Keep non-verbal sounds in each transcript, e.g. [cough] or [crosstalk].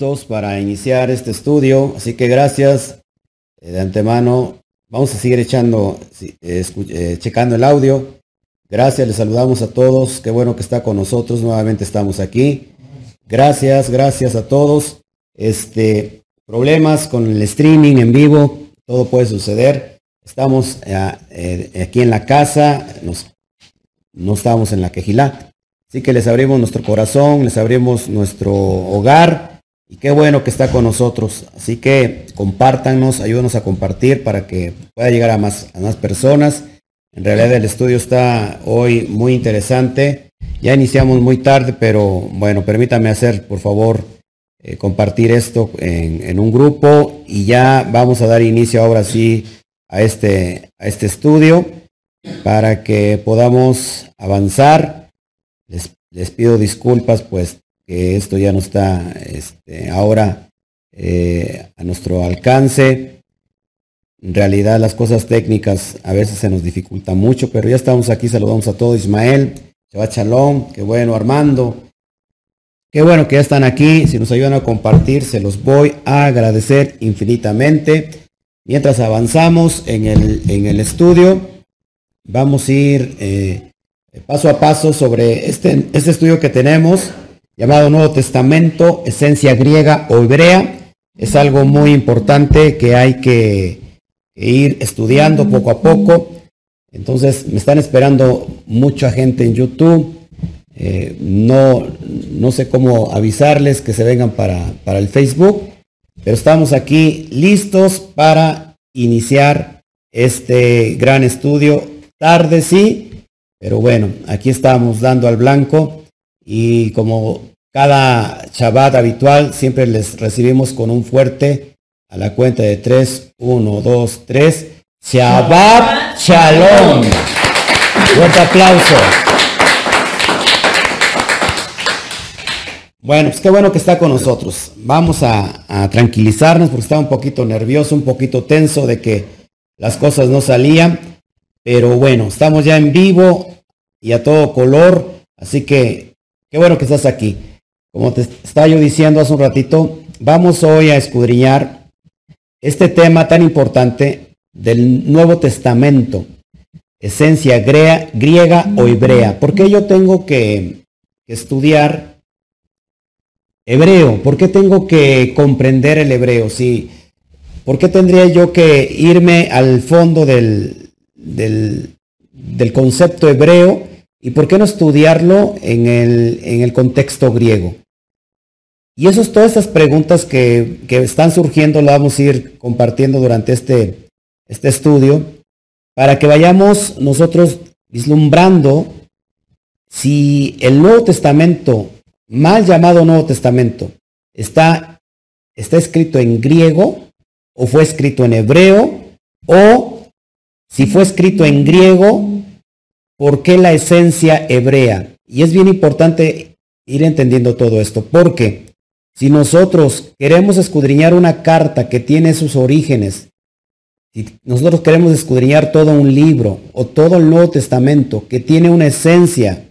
para iniciar este estudio, así que gracias eh, de antemano. Vamos a seguir echando, eh, eh, checando el audio. Gracias, les saludamos a todos. Qué bueno que está con nosotros. Nuevamente estamos aquí. Gracias, gracias a todos. Este, problemas con el streaming en vivo, todo puede suceder. Estamos aquí en la casa, nos, no estamos en la quejilá. Así que les abrimos nuestro corazón, les abrimos nuestro hogar y qué bueno que está con nosotros. Así que compártanos, ayúdenos a compartir para que pueda llegar a más, a más personas. En realidad el estudio está hoy muy interesante. Ya iniciamos muy tarde, pero bueno, permítame hacer, por favor, eh, compartir esto en, un grupo y ya vamos a dar inicio ahora sí a este, a este estudio para que podamos avanzar les, pido disculpas, pues que esto ya no está este, ahora eh, a nuestro alcance. En realidad las cosas técnicas a veces se nos dificultan mucho, pero ya estamos aquí, saludamos a todos. Ismael, Shabbat Shalom, qué bueno, Armando. Qué bueno que ya están aquí. Si nos ayudan a compartir, se los voy a agradecer infinitamente. Mientras avanzamos en el, en el estudio, vamos a ir eh, paso a paso sobre este, este estudio que tenemos llamado Nuevo Testamento, esencia griega o hebrea. Es algo muy importante que hay que, ir estudiando poco a poco. Entonces me están esperando mucha gente en YouTube. Eh, no, no sé cómo avisarles que se vengan para, para el Facebook, pero estamos aquí listos para iniciar este gran estudio. Tarde sí, pero bueno, aquí estamos dando al blanco y como cada Shabbat habitual, siempre les recibimos con un fuerte a la cuenta de 3, 1, 2, 3. Shabbat Shalom. Fuerte aplauso. Bueno, pues qué bueno que está con nosotros. Vamos a, a, tranquilizarnos porque estaba un poquito nervioso, un poquito tenso de que las cosas no salían. Pero bueno, estamos ya en vivo y a todo color. Así que qué bueno que estás aquí. Como te estaba yo diciendo hace un ratito, vamos hoy a escudriñar este tema tan importante del Nuevo Testamento, esencia griega o hebrea. ¿Por qué yo tengo que, estudiar hebreo? ¿Por qué tengo que comprender el hebreo? Si, ¿Por qué tendría yo que irme al fondo del, del, concepto hebreo y por qué no estudiarlo en el, en el contexto griego. Y eso es todas esas preguntas que, están surgiendo, lo vamos a ir compartiendo durante este, este estudio, para que vayamos nosotros vislumbrando si el Nuevo Testamento, mal llamado Nuevo Testamento, está, está escrito en griego o fue escrito en hebreo o si fue escrito en griego, ¿por qué la esencia hebrea? Y es bien importante ir entendiendo todo esto, porque si nosotros queremos escudriñar una carta que tiene sus orígenes, si nosotros queremos escudriñar todo un libro o todo el Nuevo Testamento que tiene una esencia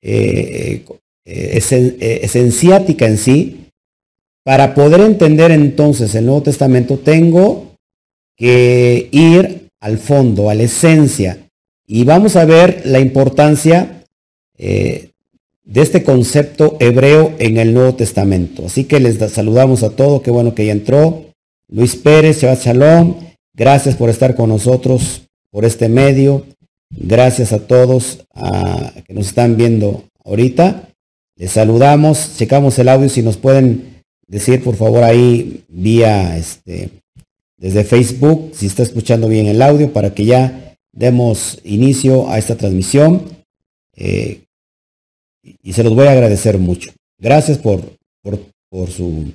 eh, eh, eh, esenciática en sí, para poder entender entonces el Nuevo Testamento tengo que ir al fondo, a la esencia. Y vamos a ver la importancia eh, de este concepto hebreo en el Nuevo Testamento. Así que les saludamos a todos, qué bueno que ya entró. Luis Pérez, Shabbat Shalom, gracias por estar con nosotros por este medio. Gracias a todos que nos están viendo ahorita. Les saludamos, checamos el audio si nos pueden decir por favor ahí vía este desde Facebook, si está escuchando bien el audio, para que ya demos inicio a esta transmisión. Eh, y se los voy a agradecer mucho. Gracias por, por, su,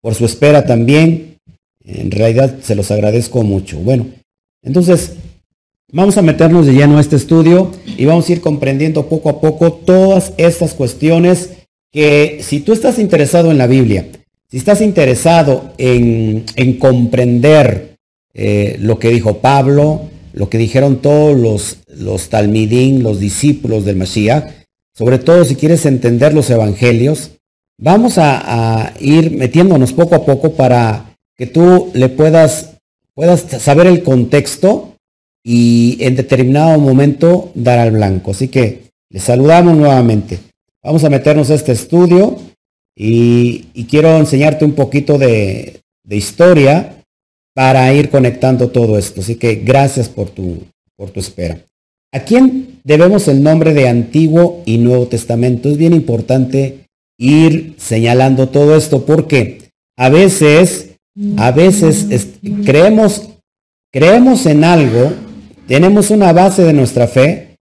por su espera también. En realidad se los agradezco mucho. Bueno, entonces vamos a meternos de lleno a este estudio y vamos a ir comprendiendo poco a poco todas estas cuestiones que si tú estás interesado en la Biblia, si estás interesado en, comprender eh, lo que dijo Pablo, lo que dijeron todos los, los talmidín, los discípulos del Mashiach, sobre todo si quieres entender los evangelios, vamos a, ir metiéndonos poco a poco para que tú le puedas, puedas saber el contexto y en determinado momento dar al blanco. Así que les saludamos nuevamente. Vamos a meternos a este estudio y, quiero enseñarte un poquito de, de, historia para ir conectando todo esto. Así que gracias por tu, por tu espera. ¿A quién debemos el nombre de Antiguo y Nuevo Testamento? Es bien importante ir señalando todo esto porque a veces, a veces creemos, creemos en algo, tenemos una base de nuestra fe,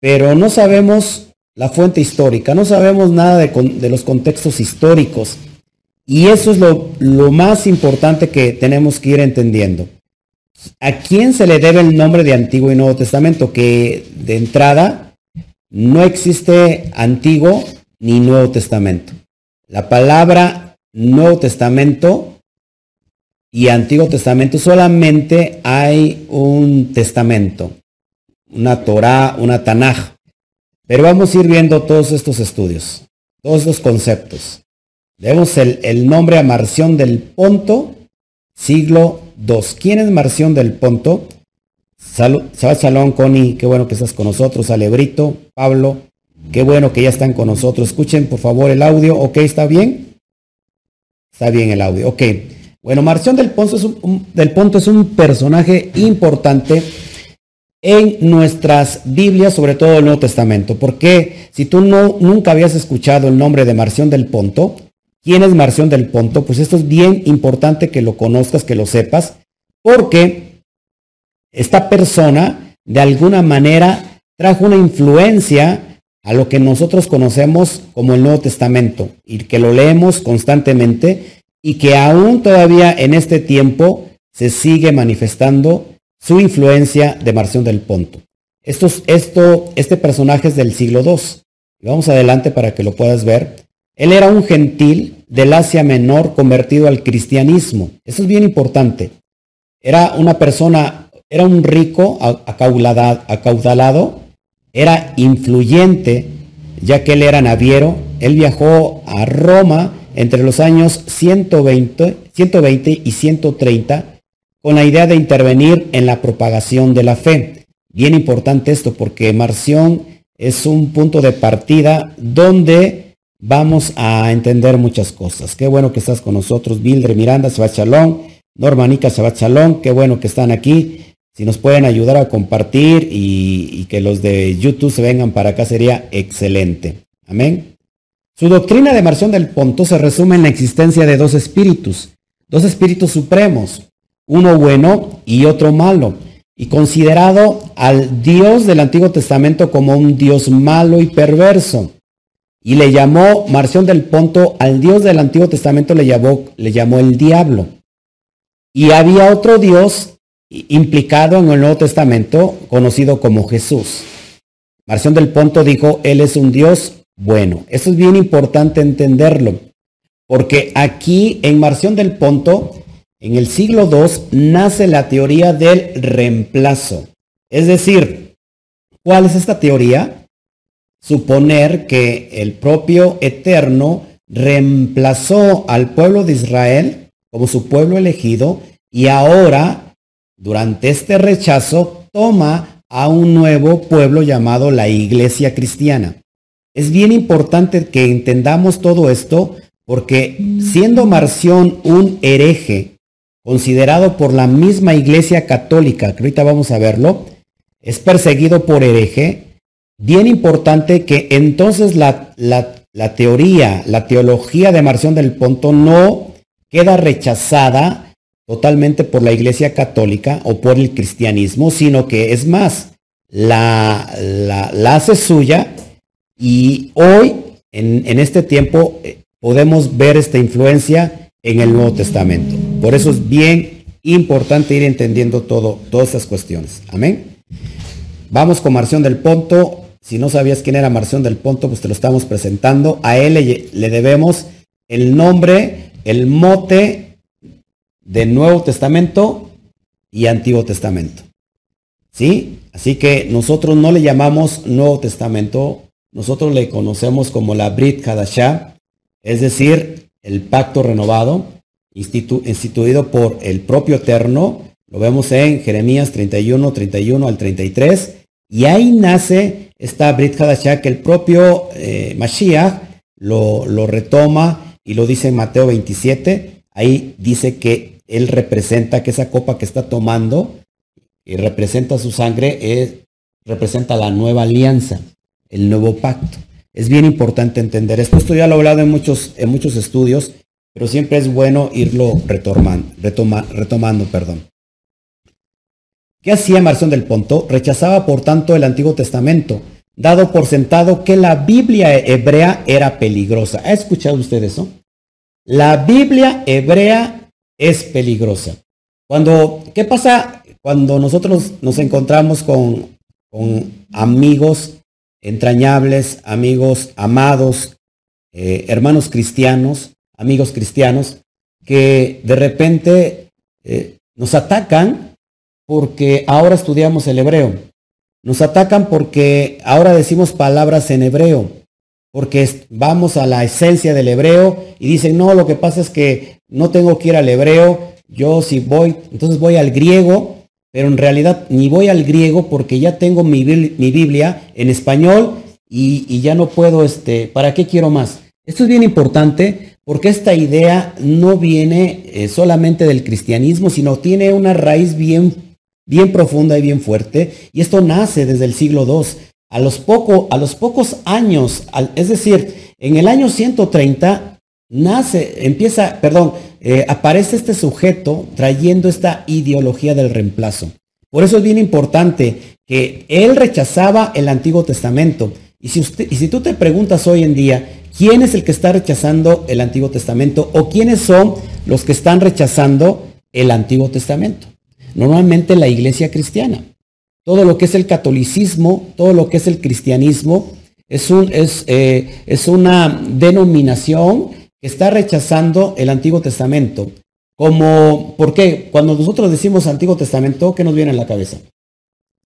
pero no sabemos la fuente histórica, no sabemos nada de, los contextos históricos. Y eso es lo, más importante que tenemos que ir entendiendo. ¿A quién se le debe el nombre de Antiguo y Nuevo Testamento? Que de entrada no existe Antiguo ni Nuevo Testamento. La palabra Nuevo Testamento y Antiguo Testamento solamente hay un testamento, una Torah, una Tanaj. Pero vamos a ir viendo todos estos estudios, todos estos conceptos. Vemos el, nombre a Marción del Ponto, siglo II. ¿Quién es Marción del Ponto? Salud, Shalom, Connie, qué bueno que estás con nosotros. Alebrito, Pablo, qué bueno que ya están con nosotros. Escuchen por favor el audio. ¿Ok? ¿Está bien? Está bien el audio. Ok. Bueno, Marción del Ponto es un, del Ponto es un personaje importante en nuestras Biblias, sobre todo el Nuevo Testamento. Porque si tú no, nunca habías escuchado el nombre de Marción del Ponto, ¿quién es Marción del Ponto? Pues esto es bien importante que lo conozcas, que lo sepas, porque esta persona de alguna manera trajo una influencia a lo que nosotros conocemos como el Nuevo Testamento y que lo leemos constantemente y que aún todavía en este tiempo se sigue manifestando su influencia de Marción del Ponto. Esto, esto, este personaje es del siglo II. Vamos adelante para que lo puedas ver. Él era un gentil del Asia Menor convertido al cristianismo. Eso es bien importante. Era una persona, era un rico acaudalado, era influyente, ya que él era naviero. Él viajó a Roma entre los años 120, 120 y 130 con la idea de intervenir en la propagación de la fe. Bien importante esto porque Marción es un punto de partida donde vamos a entender muchas cosas. Qué bueno que estás con nosotros, Bildre Miranda, Shabbat Normanica Shabbat qué bueno que están aquí. Si nos pueden ayudar a compartir y, y que los de YouTube se vengan para acá sería excelente. Amén. Su doctrina de Marción del Ponto se resume en la existencia de dos espíritus, dos espíritus supremos, uno bueno y otro malo, y considerado al Dios del Antiguo Testamento como un Dios malo y perverso. Y le llamó, Marción del Ponto, al Dios del Antiguo Testamento le llamó, el diablo. Y había otro Dios implicado en el Nuevo Testamento, conocido como Jesús. Marción del Ponto dijo, Él es un Dios bueno. Eso es bien importante entenderlo, porque aquí en Marción del Ponto en el siglo II nace la teoría del reemplazo. Es decir, ¿cuál es esta teoría? Suponer que el propio Eterno reemplazó al pueblo de Israel como su pueblo elegido y ahora, durante este rechazo, toma a un nuevo pueblo llamado la Iglesia Cristiana. Es bien importante que entendamos todo esto porque siendo Marción un hereje, considerado por la misma Iglesia Católica, que ahorita vamos a verlo, es perseguido por hereje, bien importante que entonces la, la, teoría, la teología de Marción del Ponto no queda rechazada totalmente por la Iglesia Católica o por el cristianismo, sino que es más, la, la, hace suya y hoy, en, en este tiempo, eh, podemos ver esta influencia en el Nuevo Testamento. Por eso es bien importante ir entendiendo todo, todas estas cuestiones. Amén. Vamos con Marción del Ponto. Si no sabías quién era Marción del Ponto, pues te lo estamos presentando. A él le, debemos el nombre, el mote del Nuevo Testamento y Antiguo Testamento. ¿Sí? Así que nosotros no le llamamos Nuevo Testamento, nosotros le conocemos como la Brit Hadashah, es decir, el pacto renovado, instituido por el propio Eterno, lo vemos en Jeremías 31, 31 al 33, y ahí nace esta Brit Hadashah que el propio eh, Mashiach lo, lo retoma y lo dice en Mateo 27, ahí dice que él representa que esa copa que está tomando y representa su sangre es, representa la nueva alianza, el nuevo pacto. Es bien importante entender esto. Esto ya lo he hablado en muchos, en muchos estudios, pero siempre es bueno irlo retomando, retomando perdón. ¿Qué hacía Marción del Ponto? Rechazaba por tanto el Antiguo Testamento, dado por sentado que la Biblia hebrea era peligrosa. ¿Ha escuchado usted eso? La Biblia hebrea es peligrosa. Cuando, ¿qué pasa cuando nosotros nos encontramos con, con amigos entrañables, amigos amados, eh, hermanos cristianos, amigos cristianos, que de repente eh, nos atacan porque ahora estudiamos el hebreo. Nos atacan porque ahora decimos palabras en hebreo, porque vamos a la esencia del hebreo y dicen, no, lo que pasa es que no tengo que ir al hebreo, yo si voy, entonces voy al griego pero en realidad ni voy al griego porque ya tengo mi, Biblia en español y, ya no puedo, este, ¿para qué quiero más? Esto es bien importante porque esta idea no viene eh, solamente del cristianismo, sino tiene una raíz bien, bien profunda y bien fuerte. Y esto nace desde el siglo II. A los, a los pocos años, es decir, en el año 130, nace, empieza, perdón, eh, aparece este sujeto trayendo esta ideología del reemplazo. Por eso es bien importante que él rechazaba el Antiguo Testamento. Y si, usted, y si tú te preguntas hoy en día, ¿quién es el que está rechazando el Antiguo Testamento o quiénes son los que están rechazando el Antiguo Testamento? Normalmente la iglesia cristiana. Todo lo que es el catolicismo, todo lo que es el cristianismo, eh, es una denominación está rechazando el Antiguo Testamento. Como, ¿por qué? Cuando nosotros decimos Antiguo Testamento, ¿qué nos viene a la cabeza?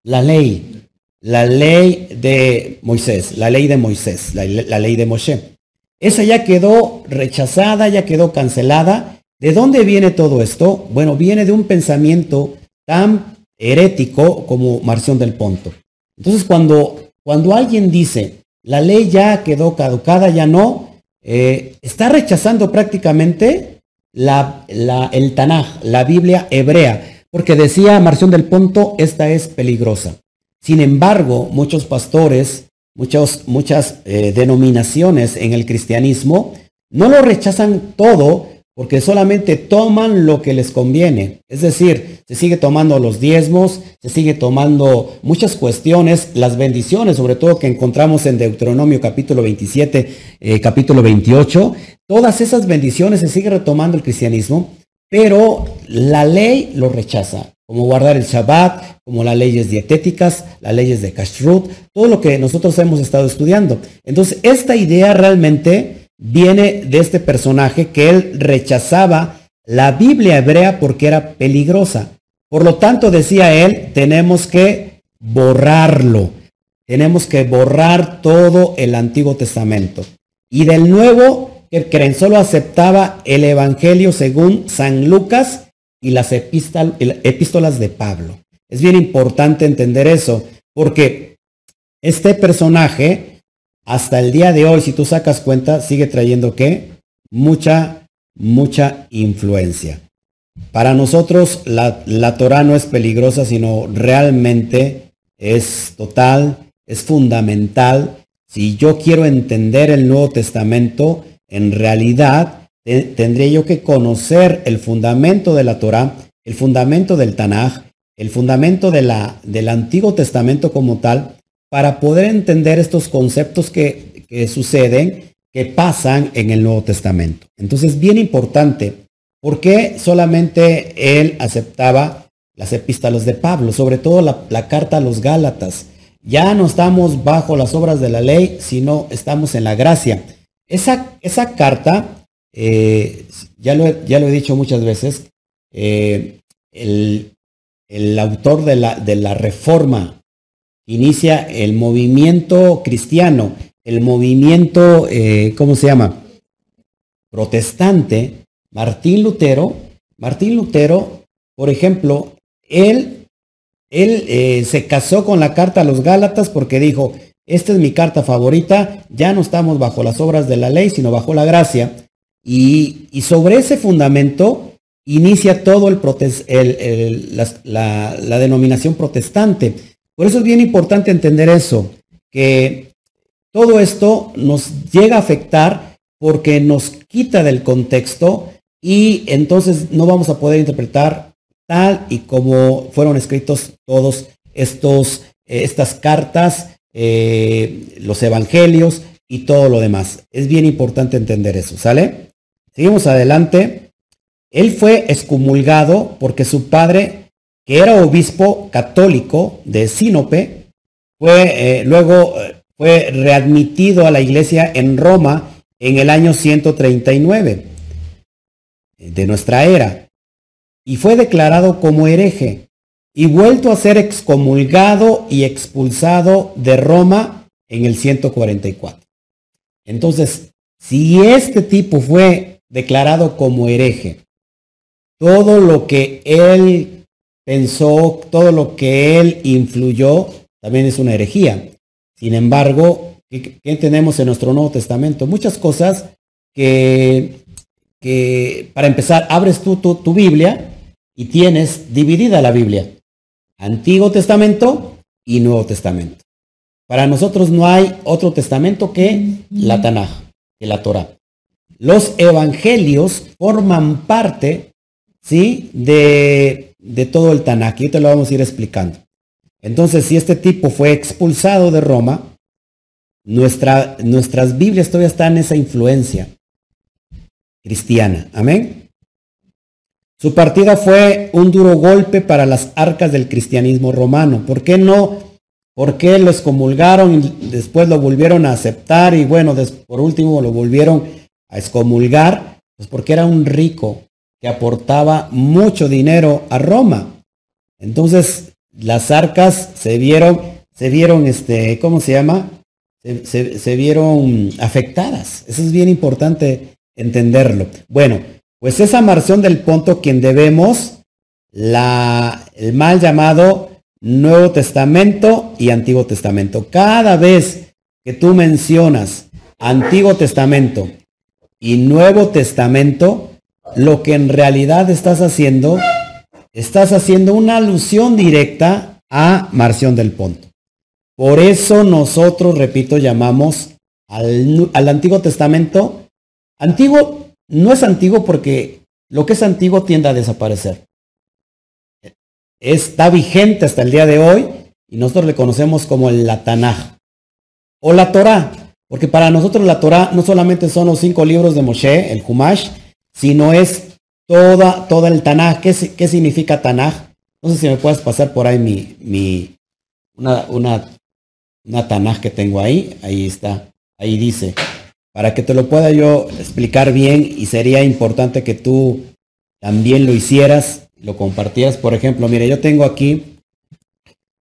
La ley, la ley de Moisés, la ley de Moisés, la, la ley de Moshe. Esa ya quedó rechazada, ya quedó cancelada. ¿De dónde viene todo esto? Bueno, viene de un pensamiento tan herético como Marción del Ponto. Entonces, cuando, cuando alguien dice, la ley ya quedó caducada, ya no, eh, está rechazando prácticamente el Tanaj, la Biblia hebrea, porque decía Marción del Ponto, esta es peligrosa. Sin embargo, muchos pastores, muchos, muchas eh, denominaciones en el cristianismo, no lo rechazan todo porque solamente toman lo que les conviene. Es decir, se sigue tomando los diezmos, se sigue tomando muchas cuestiones, las bendiciones, sobre todo que encontramos en Deuteronomio capítulo 27, eh, capítulo 28. Todas esas bendiciones se sigue retomando el cristianismo, pero la ley lo rechaza, como guardar el Shabbat, como las leyes dietéticas, las leyes de Kashrut, todo lo que nosotros hemos estado estudiando. Entonces, esta idea realmente viene de este personaje que él rechazaba la Biblia hebrea porque era peligrosa. Por lo tanto, decía él, tenemos que borrarlo. Tenemos que borrar todo el Antiguo Testamento. Y del Nuevo, que creen, solo aceptaba el Evangelio según San Lucas y las epístolas de Pablo. Es bien importante entender eso, porque este personaje hasta el día de hoy, si tú sacas cuenta, sigue trayendo qué? Mucha, mucha influencia. Para nosotros la, la Torah no es peligrosa, sino realmente es total, es fundamental. Si yo quiero entender el Nuevo Testamento, en realidad tendré yo que conocer el fundamento de la Torah, el fundamento del Tanaj, el fundamento de la, del Antiguo Testamento como tal, para poder entender estos conceptos que, suceden, que pasan en el Nuevo Testamento. Entonces, bien importante, ¿por qué solamente él aceptaba las epístolas de Pablo, sobre todo la, carta a los Gálatas? Ya no estamos bajo las obras de la ley, sino estamos en la gracia. Esa, esa carta, eh, ya, lo he, ya, lo he, dicho muchas veces, eh, el, autor de la, de la reforma inicia el movimiento cristiano, el movimiento, eh, ¿cómo se llama? protestante, Martín Lutero, Martín Lutero, por ejemplo, él, él eh, se casó con la carta a los Gálatas porque dijo, esta es mi carta favorita, ya no estamos bajo las obras de la ley, sino bajo la gracia. Y, sobre ese fundamento inicia todo el, la, la denominación protestante. Por eso es bien importante entender eso, que todo esto nos llega a afectar porque nos quita del contexto y entonces no vamos a poder interpretar tal y como fueron escritos todos estos, eh, estas cartas, eh, los evangelios y todo lo demás. Es bien importante entender eso, ¿sale? Seguimos adelante. Él fue excomulgado porque su padre, que era obispo católico de Sinope, fue eh, luego fue readmitido a la iglesia en Roma en el año 139 de nuestra era y fue declarado como hereje y vuelto a ser excomulgado y expulsado de Roma en el 144. Entonces, si este tipo fue declarado como hereje, todo lo que él pensó, todo lo que él influyó, también es una herejía. Sin embargo, ¿qué, tenemos en nuestro Nuevo Testamento? Muchas cosas que, que para empezar, abres tú tu, tu Biblia y tienes dividida la Biblia. Antiguo Testamento y Nuevo Testamento. Para nosotros no hay otro testamento que la Tanaj, que la Torah. Los evangelios forman parte, ¿sí? De, de todo el Tanaj. Y te lo vamos a ir explicando. Entonces, si este tipo fue expulsado de Roma, nuestra, nuestras Biblias todavía están en esa influencia cristiana. Amén. Su partida fue un duro golpe para las arcas del cristianismo romano. ¿Por qué no? ¿Por qué lo excomulgaron y después lo volvieron a aceptar y bueno, por último lo volvieron a excomulgar? Pues porque era un rico que aportaba mucho dinero a Roma. Entonces, las arcas se vieron, se vieron, este, ¿cómo se llama? Se, vieron afectadas. Eso es bien importante entenderlo. Bueno, pues esa Marción del Ponto quien debemos la, el mal llamado Nuevo Testamento y Antiguo Testamento. Cada vez que tú mencionas Antiguo Testamento y Nuevo Testamento, lo que en realidad estás haciendo estás haciendo una alusión directa a Marción del Ponto. Por eso nosotros, repito, llamamos al, Antiguo Testamento. Antiguo no es antiguo porque lo que es antiguo tiende a desaparecer. Está vigente hasta el día de hoy y nosotros le conocemos como el Tanaj o la Torah, porque para nosotros la Torah no solamente son los cinco libros de Moshe, el Humash, sino es toda, toda el Tanaj. ¿Qué, ¿Qué, significa Tanaj? No sé si me puedes pasar por ahí mi, mi una, una, Tanaj que tengo ahí. Ahí está. Ahí dice. Para que te lo pueda yo explicar bien y sería importante que tú también lo hicieras, lo compartieras. Por ejemplo, mire, yo tengo aquí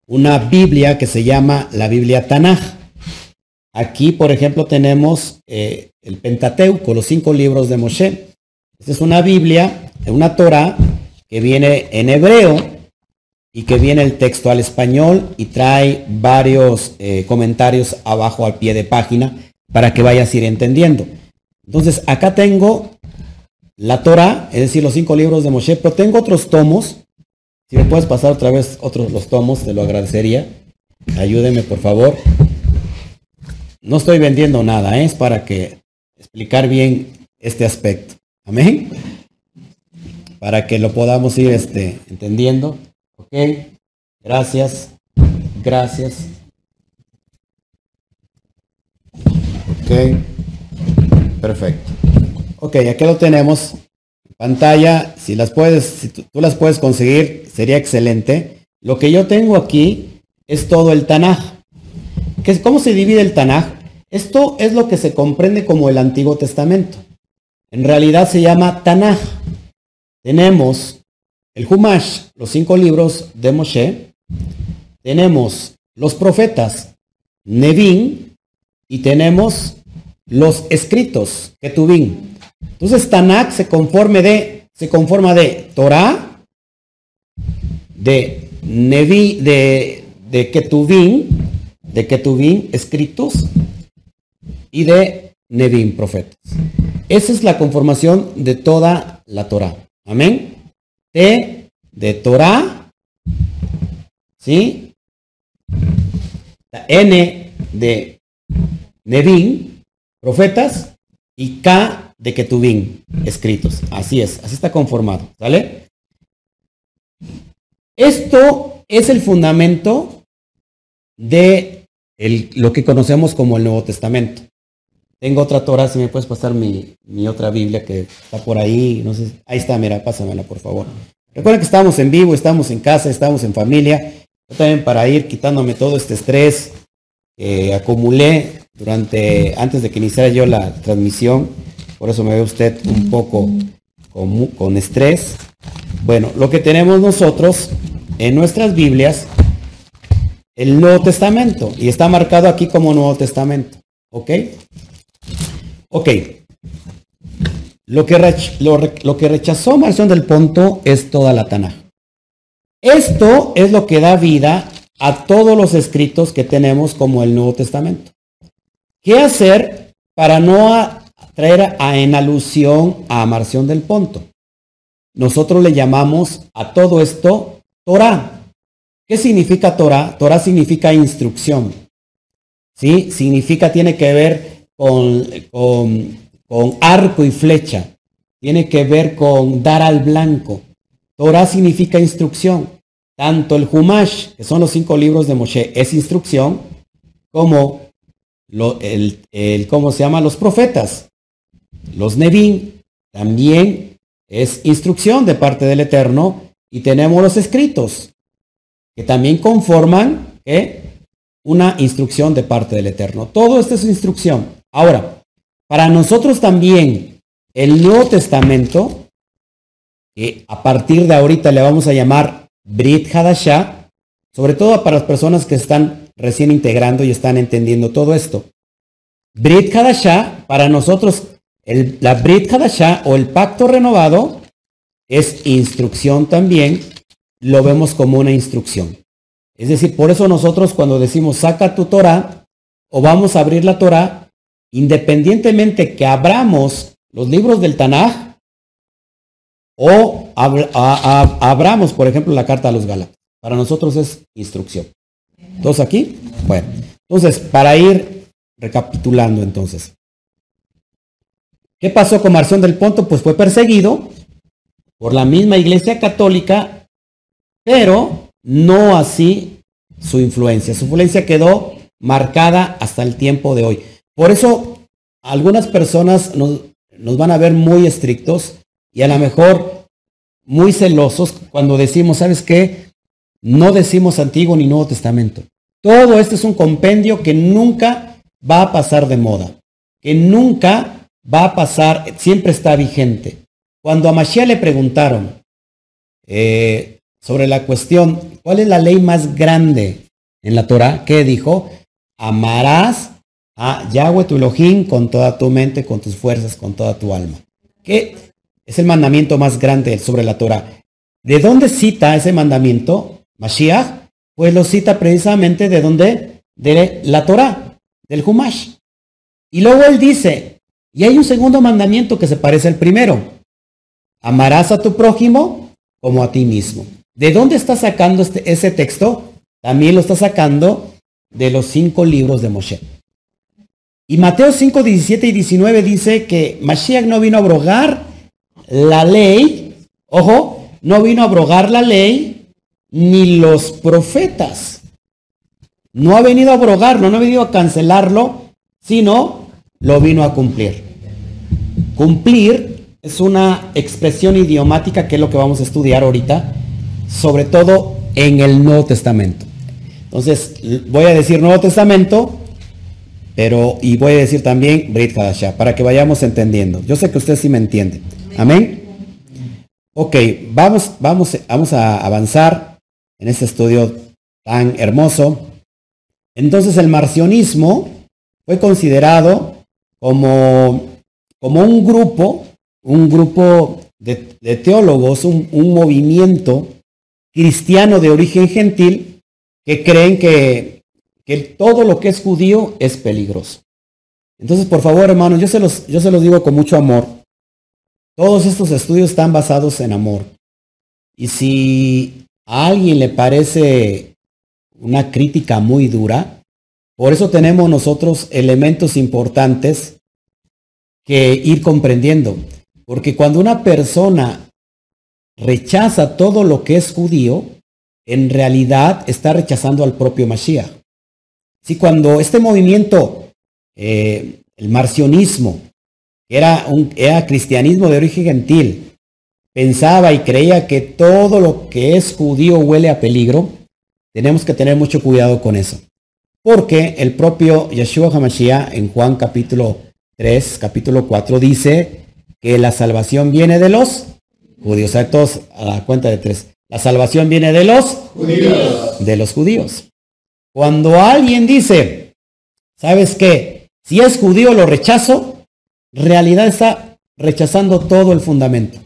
una Biblia que se llama la Biblia Tanaj. Aquí, por ejemplo, tenemos eh, el Pentateuco, los cinco libros de Moshe. Esta es una Biblia, una Torah que viene en hebreo y que viene el texto al español y trae varios eh, comentarios abajo al pie de página para que vayas a ir entendiendo. Entonces, acá tengo la Torah, es decir, los cinco libros de Moshe, pero tengo otros tomos. Si me puedes pasar otra vez otros los tomos, te lo agradecería. Ayúdeme, por favor. No estoy vendiendo nada, ¿eh? es para que explicar bien este aspecto. Amén. Para que lo podamos ir este, entendiendo. Ok. Gracias. Gracias. Ok. Perfecto. Ok, aquí lo tenemos. Pantalla, si las puedes, si tú, las puedes conseguir, sería excelente. Lo que yo tengo aquí es todo el Tanaj. ¿Cómo se divide el Tanaj? Esto es lo que se comprende como el Antiguo Testamento. En realidad se llama Tanaj. Tenemos el Humash, los cinco libros de Moshe. Tenemos los profetas, Nevin, y tenemos los escritos, Ketubim. Entonces Tanakh se conforme de, se conforma de Torah, de Nevi, de, de de Ketuvim escritos y de Nevim profetas. Esa es la conformación de toda la Torah. Amén. T de Torah, ¿sí? La N de Nevin, profetas, y K de Ketubim, escritos. Así es, así está conformado, ¿sale? Esto es el fundamento de lo que conocemos como el Nuevo Testamento. Tengo otra Torah, si me puedes pasar mi, otra Biblia que está por ahí, no sé, ahí está, mira, pásamela por favor. Recuerden que estamos en vivo, estamos en casa, estamos en familia. Yo también para ir quitándome todo este estrés que acumulé durante, antes de que iniciara yo la transmisión, por eso me ve usted un poco con, con estrés. Bueno, lo que tenemos nosotros en nuestras Biblias, el Nuevo Testamento, y está marcado aquí como Nuevo Testamento, ¿ok? Ok. Lo que, lo, que rechazó Marción del Ponto es toda la Tanaj. Esto es lo que da vida a todos los escritos que tenemos como el Nuevo Testamento. ¿Qué hacer para no traer a, en alusión a Marción del Ponto? Nosotros le llamamos a todo esto Torah. ¿Qué significa Torah? Torah significa instrucción. ¿Sí? Significa, tiene que ver con, con, con arco y flecha. Tiene que ver con dar al blanco. Torah significa instrucción. Tanto el Humash, que son los cinco libros de Moshe, es instrucción, como el, el, ¿cómo se llama? Los profetas. Los Nevin también es instrucción de parte del Eterno. Y tenemos los escritos, que también conforman una instrucción de parte del Eterno. Todo esto es instrucción. Ahora, para nosotros también, el Nuevo Testamento, que a partir de ahorita le vamos a llamar Brit Hadashah, sobre todo para las personas que están recién integrando y están entendiendo todo esto. Brit Hadashah, para nosotros, la Brit Hadashah o el pacto renovado es instrucción también, lo vemos como una instrucción. Es decir, por eso nosotros cuando decimos saca tu Torah o vamos a abrir la Torah, independientemente que abramos los libros del Tanaj o abramos, por ejemplo, la carta a los Gálatas. Para nosotros es instrucción. ¿Todos aquí? Bueno, entonces, para ir recapitulando entonces. ¿Qué pasó con Marción del Ponto? Pues fue perseguido por la misma Iglesia Católica, pero no así su influencia. Su influencia quedó marcada hasta el tiempo de hoy. Por eso algunas personas nos, van a ver muy estrictos y a lo mejor muy celosos cuando decimos, ¿sabes qué? No decimos Antiguo ni Nuevo Testamento. Todo esto es un compendio que nunca va a pasar de moda, que nunca va a pasar, siempre está vigente. Cuando a Mashiach le preguntaron eh, sobre la cuestión, ¿cuál es la ley más grande en la Torah? ¿Qué dijo? Amarás a Yahweh tu Elohim con toda tu mente, con tus fuerzas, con toda tu alma. ¿Qué es el mandamiento más grande sobre la Torah? ¿De dónde cita ese mandamiento? Mashiach, pues lo cita precisamente de dónde? De la Torah, del Humash. Y luego él dice, y hay un segundo mandamiento que se parece al primero. Amarás a tu prójimo como a ti mismo. ¿De dónde está sacando este, ese texto? También lo está sacando de los cinco libros de Moshe. Y Mateo 5, 17 y 19 dice que Mashiach no vino a abrogar la ley, ojo, no vino a abrogar la ley ni los profetas. No ha venido a abrogarlo, no ha venido a cancelarlo, sino lo vino a cumplir. Cumplir es una expresión idiomática que es lo que vamos a estudiar ahorita, sobre todo en el Nuevo Testamento. Entonces, voy a decir Nuevo Testamento pero, y voy a decir también Brit Hadashah, para que vayamos entendiendo. Yo sé que usted sí me entiende. Amén. Ok, vamos, vamos, vamos a avanzar en este estudio tan hermoso. Entonces el marcionismo fue considerado como, como un grupo un grupo de, teólogos, un, movimiento cristiano de origen gentil que creen que, que, todo lo que es judío es peligroso. Entonces, por favor, hermanos, yo se, los, yo se los digo con mucho amor. Todos estos estudios están basados en amor. Y si a alguien le parece una crítica muy dura, por eso tenemos nosotros elementos importantes que ir comprendiendo. Porque cuando una persona rechaza todo lo que es judío, en realidad está rechazando al propio Mashiach. Si cuando este movimiento, eh, el marcionismo, era, un, era cristianismo de origen gentil, pensaba y creía que todo lo que es judío huele a peligro, tenemos que tener mucho cuidado con eso. Porque el propio Yeshua HaMashiach en Juan capítulo 3, capítulo 4 dice que la salvación viene de los judíos. A todos a la cuenta de tres. La salvación viene de los judíos. De los judíos. Cuando alguien dice, ¿sabes qué? Si es judío lo rechazo, realidad está rechazando todo el fundamento.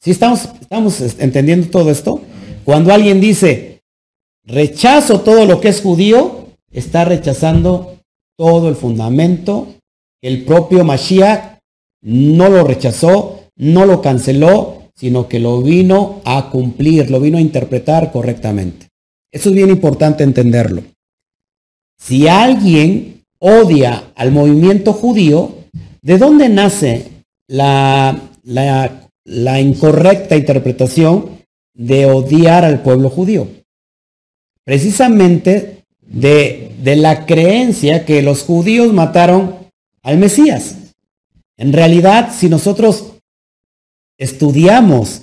Si estamos, estamos entendiendo todo esto, cuando alguien dice, rechazo todo lo que es judío, está rechazando todo el fundamento. El propio Mashiach no lo rechazó, no lo canceló, sino que lo vino a cumplir, lo vino a interpretar correctamente. Eso es bien importante entenderlo. Si alguien odia al movimiento judío, ¿de dónde nace la, incorrecta interpretación de odiar al pueblo judío? Precisamente de, la creencia que los judíos mataron al Mesías. En realidad, si nosotros estudiamos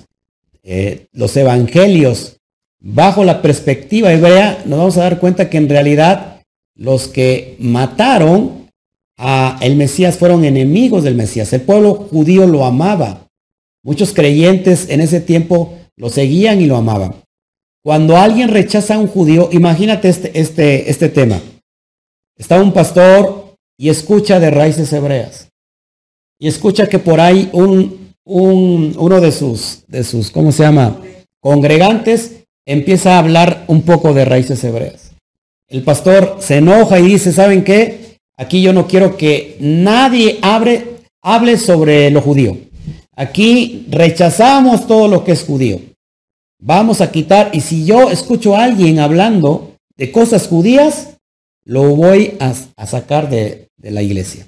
eh, los evangelios bajo la perspectiva hebrea, nos vamos a dar cuenta que en realidad los que mataron a el Mesías fueron enemigos del Mesías. El pueblo judío lo amaba. Muchos creyentes en ese tiempo lo seguían y lo amaban. Cuando alguien rechaza a un judío, imagínate este, este, este tema. Está un pastor y escucha de raíces hebreas. Y escucha que por ahí un, un, uno de sus, de sus, ¿cómo se llama? Congregantes empieza a hablar un poco de raíces hebreas. El pastor se enoja y dice, ¿saben qué? Aquí yo no quiero que nadie abre, hable sobre lo judío. Aquí rechazamos todo lo que es judío. Vamos a quitar, y si yo escucho a alguien hablando de cosas judías, lo voy a, sacar de, de, la iglesia.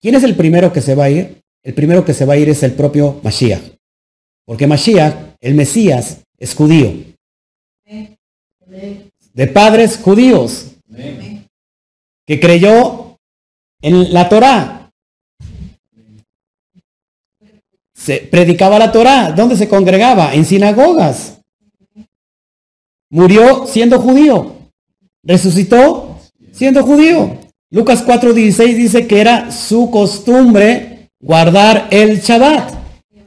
¿Quién es el primero que se va a ir? El primero que se va a ir es el propio Mashiach. Porque Mashiach, el Mesías, es judío. De padres judíos. Que creyó en la Torá. Se predicaba la Torá. ¿Dónde se congregaba? En sinagogas. Murió siendo judío. Resucitó siendo judío. Lucas 4:16 dice que era su costumbre guardar el Shabbat.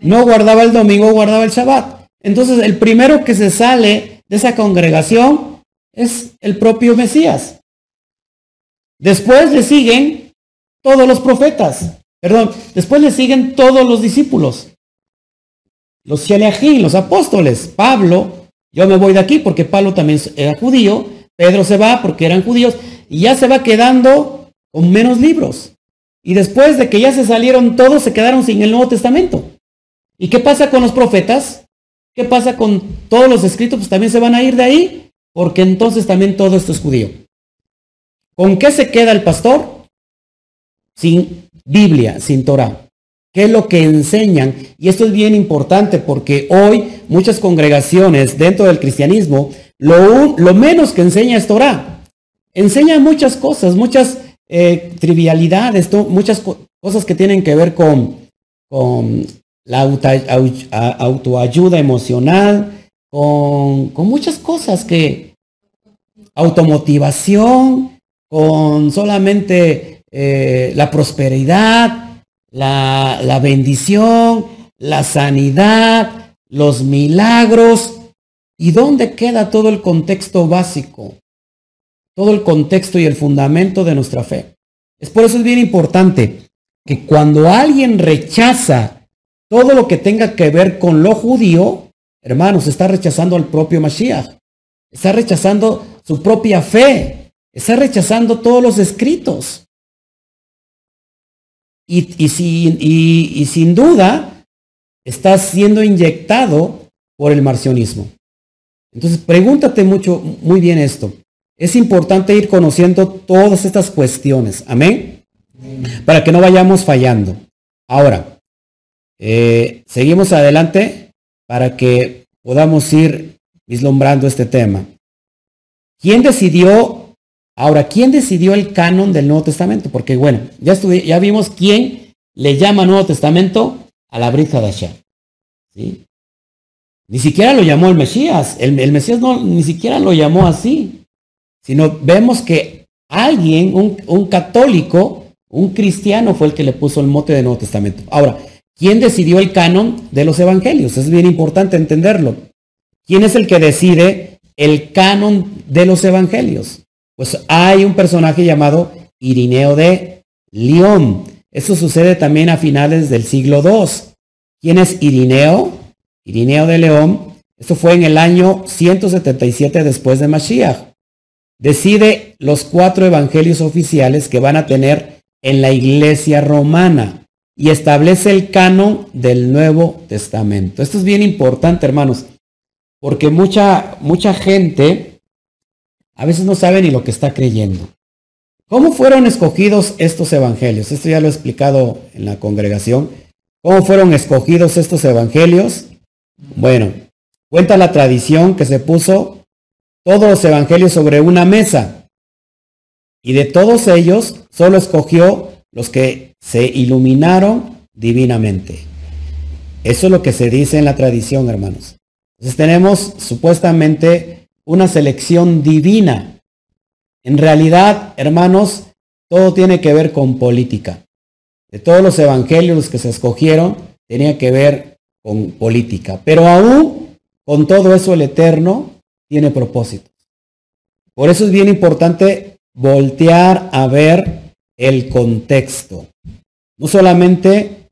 No guardaba el domingo, guardaba el Shabbat. Entonces el primero que se sale de esa congregación es el propio Mesías. Después le siguen todos los profetas. Perdón, después le siguen todos los discípulos. Los Sheleachim, los apóstoles. Pablo, yo me voy de aquí porque Pablo también era judío. Pedro se va porque eran judíos. Y ya se va quedando con menos libros. Y después de que ya se salieron todos, se quedaron sin el Nuevo Testamento. ¿Y qué pasa con los profetas? ¿Qué pasa con todos los escritos? Pues también se van a ir de ahí, porque entonces también todo esto es judío. ¿Con qué se queda el pastor? Sin Biblia, sin Torah. ¿Qué es lo que enseñan? Y esto es bien importante porque hoy muchas congregaciones dentro del cristianismo, lo, menos que enseña es Torah. Enseña muchas cosas, muchas eh, trivialidades, muchas cosas que tienen que ver con, con la autoayuda emocional, con, con muchas cosas que automotivación, con solamente eh, la prosperidad, la, la bendición, la sanidad, los milagros. ¿Y dónde queda todo el contexto básico? Todo el contexto y el fundamento de nuestra fe. Es por eso es bien importante que cuando alguien rechaza todo lo que tenga que ver con lo judío, hermanos, está rechazando al propio Mashiach. Está rechazando su propia fe. Está rechazando todos los escritos. Y, y sin duda, está siendo inyectado por el marcionismo. Entonces, pregúntate mucho, muy bien esto. Es importante ir conociendo todas estas cuestiones. Amén. Para que no vayamos fallando. Ahora, eh, seguimos adelante para que podamos ir vislumbrando este tema. ¿Quién decidió, ahora, quién decidió el canon del Nuevo Testamento? Porque bueno, ya, vimos quién le llama Nuevo Testamento a la Brit Hadashah. ¿sí? Ni siquiera lo llamó el Mesías. El, Mesías no, ni siquiera lo llamó así. Sino vemos que alguien, un, un católico, un cristiano fue el que le puso el mote de Nuevo Testamento. Ahora, ¿quién decidió el canon de los evangelios? Es bien importante entenderlo. ¿Quién es el que decide el canon de los evangelios? Pues hay un personaje llamado Irineo de León. Eso sucede también a finales del siglo II. ¿Quién es Irineo? Irineo de León, esto fue en el año 177 después de Mashiach. Decide los cuatro evangelios oficiales que van a tener en la iglesia romana y establece el canon del Nuevo Testamento. Esto es bien importante, hermanos, porque mucha, mucha gente a veces no sabe ni lo que está creyendo. ¿Cómo fueron escogidos estos evangelios? Esto ya lo he explicado en la congregación. ¿Cómo fueron escogidos estos evangelios? Bueno, cuenta la tradición que se puso todos los evangelios sobre una mesa y de todos ellos solo escogió los que se iluminaron divinamente. Eso es lo que se dice en la tradición, hermanos. Entonces tenemos supuestamente una selección divina. En realidad, hermanos, todo tiene que ver con política. De todos los evangelios que se escogieron, tenía que ver con política. Pero aún con todo eso el Eterno tiene propósitos. Por eso es bien importante voltear a ver el contexto. No solamente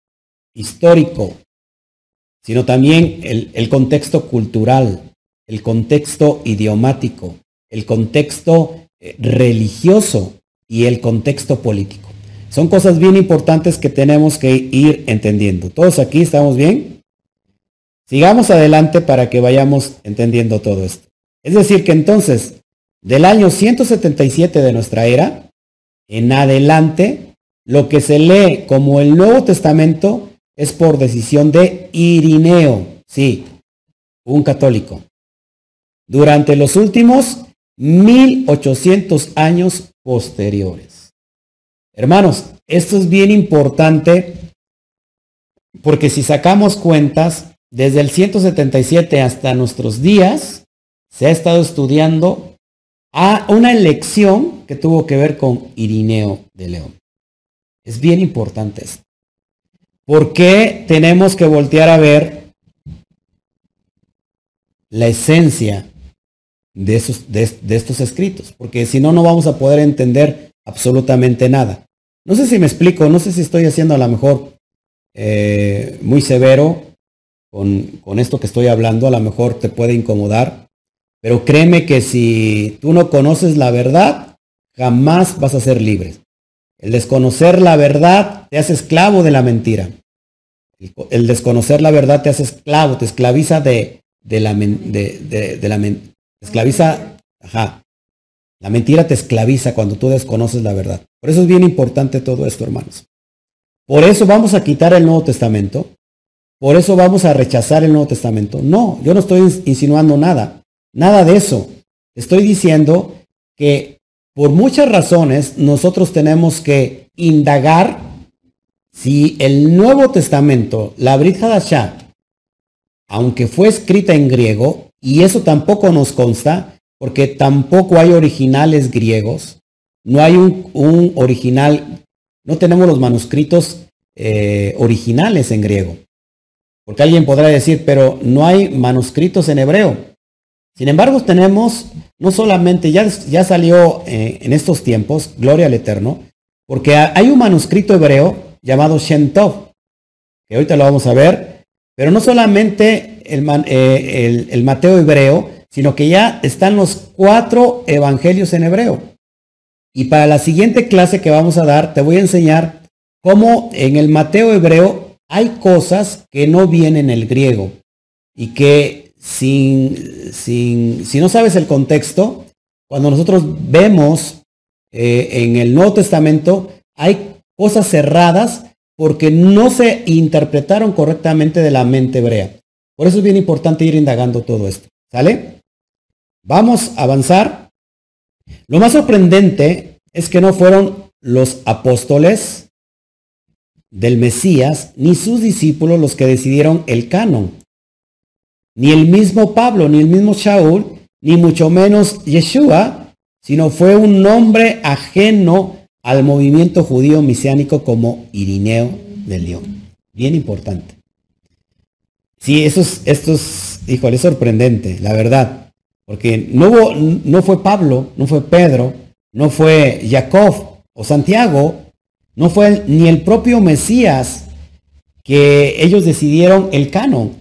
histórico, sino también el, el contexto cultural, el contexto idiomático, el contexto eh, religioso y el contexto político. Son cosas bien importantes que tenemos que ir entendiendo. ¿Todos aquí estamos bien? Sigamos adelante para que vayamos entendiendo todo esto. Es decir, que entonces, del año 177 de nuestra era, en adelante, lo que se lee como el Nuevo Testamento es por decisión de Irineo, sí, un católico. Durante los últimos 1800 años posteriores. Hermanos, esto es bien importante porque si sacamos cuentas, desde el 177 hasta nuestros días, se ha estado estudiando a una elección que tuvo que ver con Irineo de León. Es bien importante esto. ¿Por qué tenemos que voltear a ver la esencia de, esos, de, estos escritos? Porque si no, no vamos a poder entender absolutamente nada. No sé si me explico, no sé si estoy haciendo a lo mejor eh, muy severo con, esto que estoy hablando, a lo mejor te puede incomodar, pero créeme que si tú no conoces la verdad, jamás vas a ser libre. El desconocer la verdad te hace esclavo de la mentira. El, desconocer la verdad te hace esclavo, te esclaviza de, de la, de, la esclaviza, ajá. La mentira te esclaviza cuando tú desconoces la verdad. Por eso es bien importante todo esto, hermanos. Por eso vamos a quitar el Nuevo Testamento por eso vamos a rechazar el Nuevo Testamento. No, yo no estoy insinuando nada, nada de eso. Estoy diciendo que por muchas razones nosotros tenemos que indagar si el Nuevo Testamento, la Brit Hadashah, aunque fue escrita en griego, y eso tampoco nos consta, porque tampoco hay originales griegos, no hay un, original, no tenemos los manuscritos eh, originales en griego. Porque alguien podrá decir, pero no hay manuscritos en hebreo. Sin embargo, tenemos, no solamente, ya, ya salió eh, en estos tiempos, gloria al Eterno, porque hay un manuscrito hebreo llamado Shem Tov, que ahorita lo vamos a ver, Pero no solamente el, eh, el Mateo hebreo, sino que ya están los cuatro evangelios en hebreo. Y para la siguiente clase que vamos a dar, te voy a enseñar cómo en el Mateo hebreo hay cosas que no vienen en el griego y que sin, sin, si no sabes el contexto, cuando nosotros vemos eh, en el Nuevo Testamento, hay cosas cerradas porque no se interpretaron correctamente de la mente hebrea. Por eso es bien importante ir indagando todo esto. ¿Sale? Vamos a avanzar. Lo más sorprendente es que no fueron los apóstoles del Mesías ni sus discípulos los que decidieron el canon. Ni el mismo Pablo, ni el mismo Shaul, ni mucho menos Yeshua, sino fue un nombre ajeno al movimiento judío mesiánico como Irineo de León. Bien importante. Sí, esto es, esto es, híjole, es sorprendente, la verdad. Porque no, no fue Pablo, no fue Pedro, no fue Jacob o Santiago, no fue ni el propio Mesías que ellos decidieron el canon,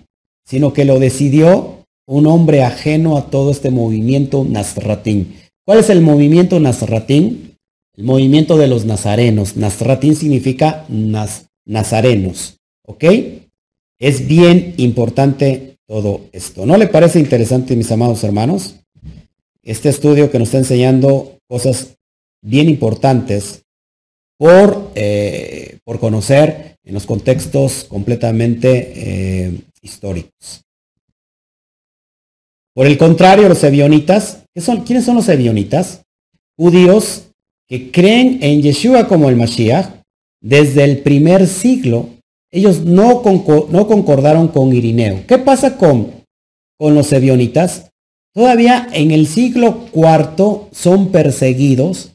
sino que lo decidió un hombre ajeno a todo este movimiento nazratín. ¿Cuál es el movimiento nazratín? El movimiento de los nazarenos. Nazratín significa nazarenos. ¿Ok? Es bien importante todo esto. ¿No le parece interesante, mis amados hermanos? Este estudio que nos está enseñando cosas bien importantes por, eh, por conocer en los contextos completamente eh, históricos. Por el contrario, los ebionitas, son, ¿quiénes son los ebionitas? Judíos que creen en Yeshua como el Mashiach desde el primer siglo. Ellos no, no concordaron con Irineo. ¿Qué pasa con, con los ebionitas? Todavía en el siglo IV son perseguidos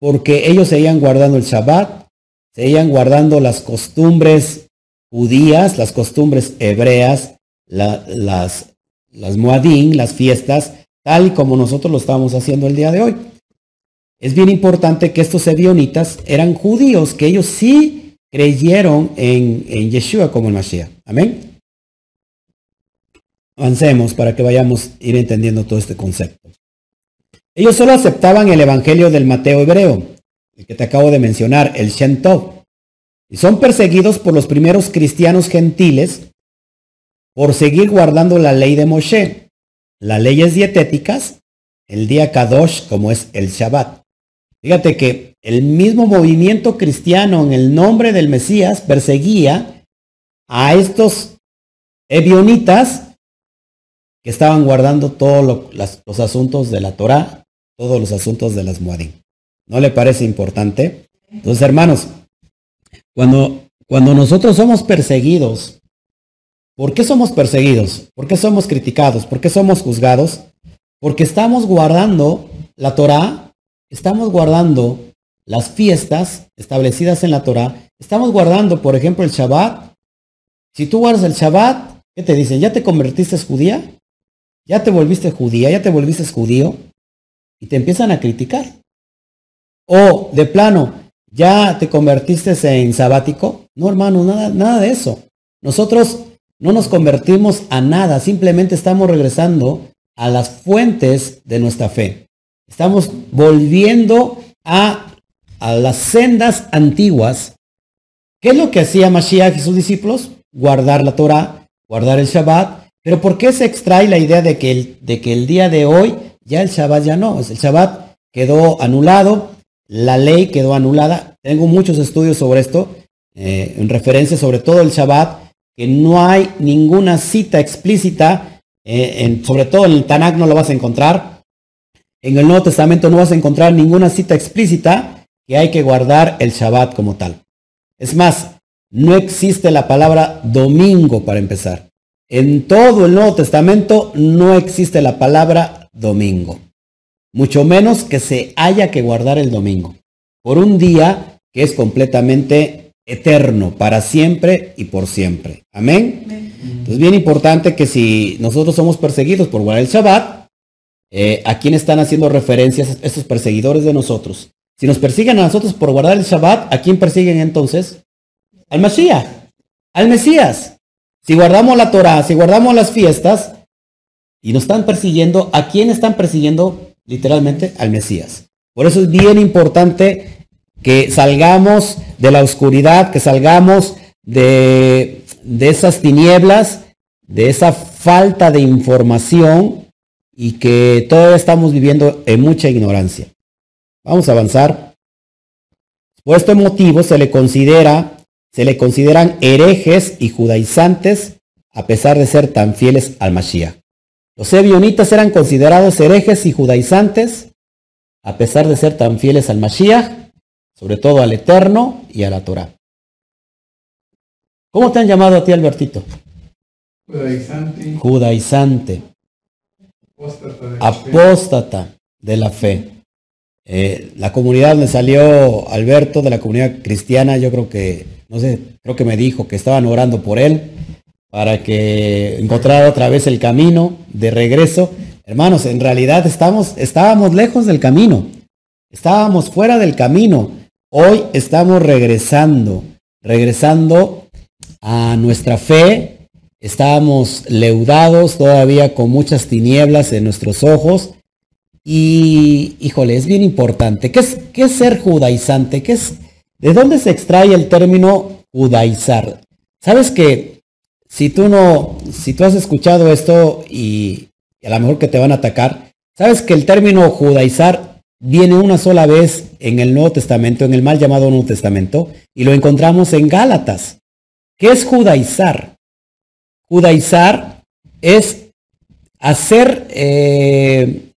porque ellos seguían guardando el Shabbat, seguían guardando las costumbres judías, las costumbres hebreas, las, las las fiestas, tal como nosotros lo estamos haciendo el día de hoy. Es bien importante que estos ebionitas eran judíos, que ellos sí creyeron en, en Yeshua como el Mashiach. Amén. Avancemos para que vayamos a ir entendiendo todo este concepto. Ellos solo aceptaban el evangelio del Mateo hebreo, el que te acabo de mencionar, el Tov, y son perseguidos por los primeros cristianos gentiles por seguir guardando la ley de Moshe, las leyes dietéticas, el día Kadosh como es el Shabbat. Fíjate que el mismo movimiento cristiano en el nombre del Mesías perseguía a estos ebionitas que estaban guardando todos los asuntos de la Torah todos los asuntos de las Muadín. ¿No le parece importante? Entonces, hermanos, cuando, cuando nosotros somos perseguidos, ¿por qué somos perseguidos? ¿Por qué somos criticados? ¿Por qué somos juzgados? Porque estamos guardando la Torah, estamos guardando las fiestas establecidas en la Torah, estamos guardando, por ejemplo, el Shabbat. Si tú guardas el Shabbat, ¿qué te dicen? ¿Ya te convertiste judía? ¿Ya te volviste judía? ¿Ya te volviste judío? y te empiezan a criticar. O de plano, ¿ya te convertiste en sabático? No, hermano, nada, nada de eso. Nosotros no nos convertimos a nada, simplemente estamos regresando a las fuentes de nuestra fe. Estamos volviendo a, las sendas antiguas. ¿Qué es lo que hacía Mashiach y sus discípulos? Guardar la Torah, guardar el Shabbat. Pero ¿por qué se extrae la idea de que el, de que el día de hoy ya el Shabbat ya no, el Shabbat quedó anulado, la ley quedó anulada. Tengo muchos estudios sobre esto, eh, en referencia sobre todo el Shabbat, que no hay ninguna cita explícita, eh, sobre todo en el Tanakh no lo vas a encontrar. En el Nuevo Testamento no vas a encontrar ninguna cita explícita que hay que guardar el Shabbat como tal. Es más, no existe la palabra domingo para empezar. En todo el Nuevo Testamento no existe la palabra domingo. Mucho menos que se haya que guardar el domingo. Por un día que es completamente eterno, para siempre y por siempre. Amén. Entonces, bien importante que si nosotros somos perseguidos por guardar el Shabbat, eh, ¿a quién están haciendo referencias estos perseguidores de nosotros? Si nos persiguen a nosotros por guardar el Shabbat, ¿a quién persiguen entonces? Al Mesías, al Mesías. si guardamos la Torah, si guardamos las fiestas, y nos están persiguiendo, ¿a quién están persiguiendo? Literalmente al Mesías. Por eso es bien importante que salgamos de la oscuridad, que salgamos de, de esas tinieblas, de esa falta de información y que todavía estamos viviendo en mucha ignorancia. Vamos a avanzar. Por este motivo se le considera, se le consideran herejes y judaizantes a pesar de ser tan fieles al Mashiach. Los ebionitas eran considerados herejes y judaizantes a pesar de ser tan fieles al Mashiach, sobre todo al Eterno y a la Torah. ¿Cómo te han llamado a ti, Albertito? Judaizante. Judaizante. Apóstata de la fe. Apóstata de la fe. Eh, la comunidad donde salió Alberto, de la comunidad cristiana, yo creo que, no sé, creo que me dijo que estaban orando por él para que encontrara otra vez el camino de regreso. Hermanos, en realidad estamos, estábamos lejos del camino. Estábamos fuera del camino. Hoy estamos regresando, regresando a nuestra fe. Estábamos leudados todavía con muchas tinieblas en nuestros ojos. Y, híjole, es bien importante. ¿Qué es, qué ser judaizante? ¿Qué es, ¿De dónde se extrae el término judaizar? Sabes que si tú no, si tú has escuchado esto y, a lo mejor que te van a atacar, sabes que el término judaizar viene una sola vez en el Nuevo Testamento, en el mal llamado Nuevo Testamento, y lo encontramos en Gálatas. ¿Qué es judaizar? Judaizar es hacer eh,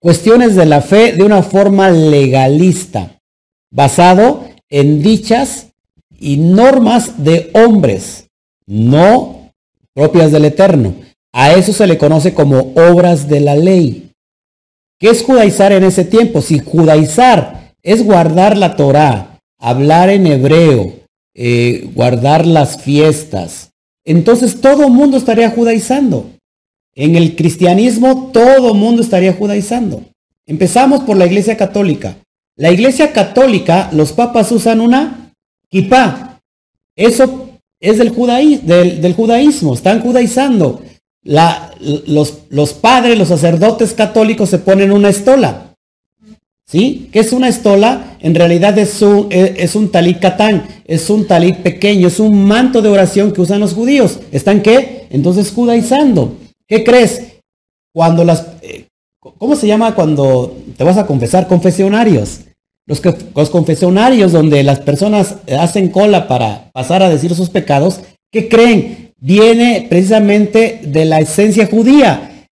cuestiones de la fe de una forma legalista, basado en dichas y normas de hombres, no propias del Eterno. A eso se le conoce como obras de la ley. ¿Qué es judaizar en ese tiempo? Si judaizar es guardar la Torá, hablar en hebreo, eh, guardar las fiestas, entonces todo mundo estaría judaizando. En el cristianismo todo mundo estaría judaizando. Empezamos por la iglesia católica. La iglesia católica, los papas usan una kipá. Eso es del, judaí- del, del judaísmo, están judaizando. La- los, los padres, los sacerdotes católicos se ponen una estola. ¿Sí? ¿Qué es una estola? En realidad es un, es es un talit catán, es un talit pequeño, es un manto de oración que usan los judíos. ¿Están qué? Entonces judaizando. ¿Qué crees? Cuando las... eh, ¿Cómo se llama cuando te vas a confesar? Confesionarios. Los, los confesionarios donde las personas hacen cola para pasar a decir sus pecados, ¿qué creen? Viene precisamente de la esencia judía.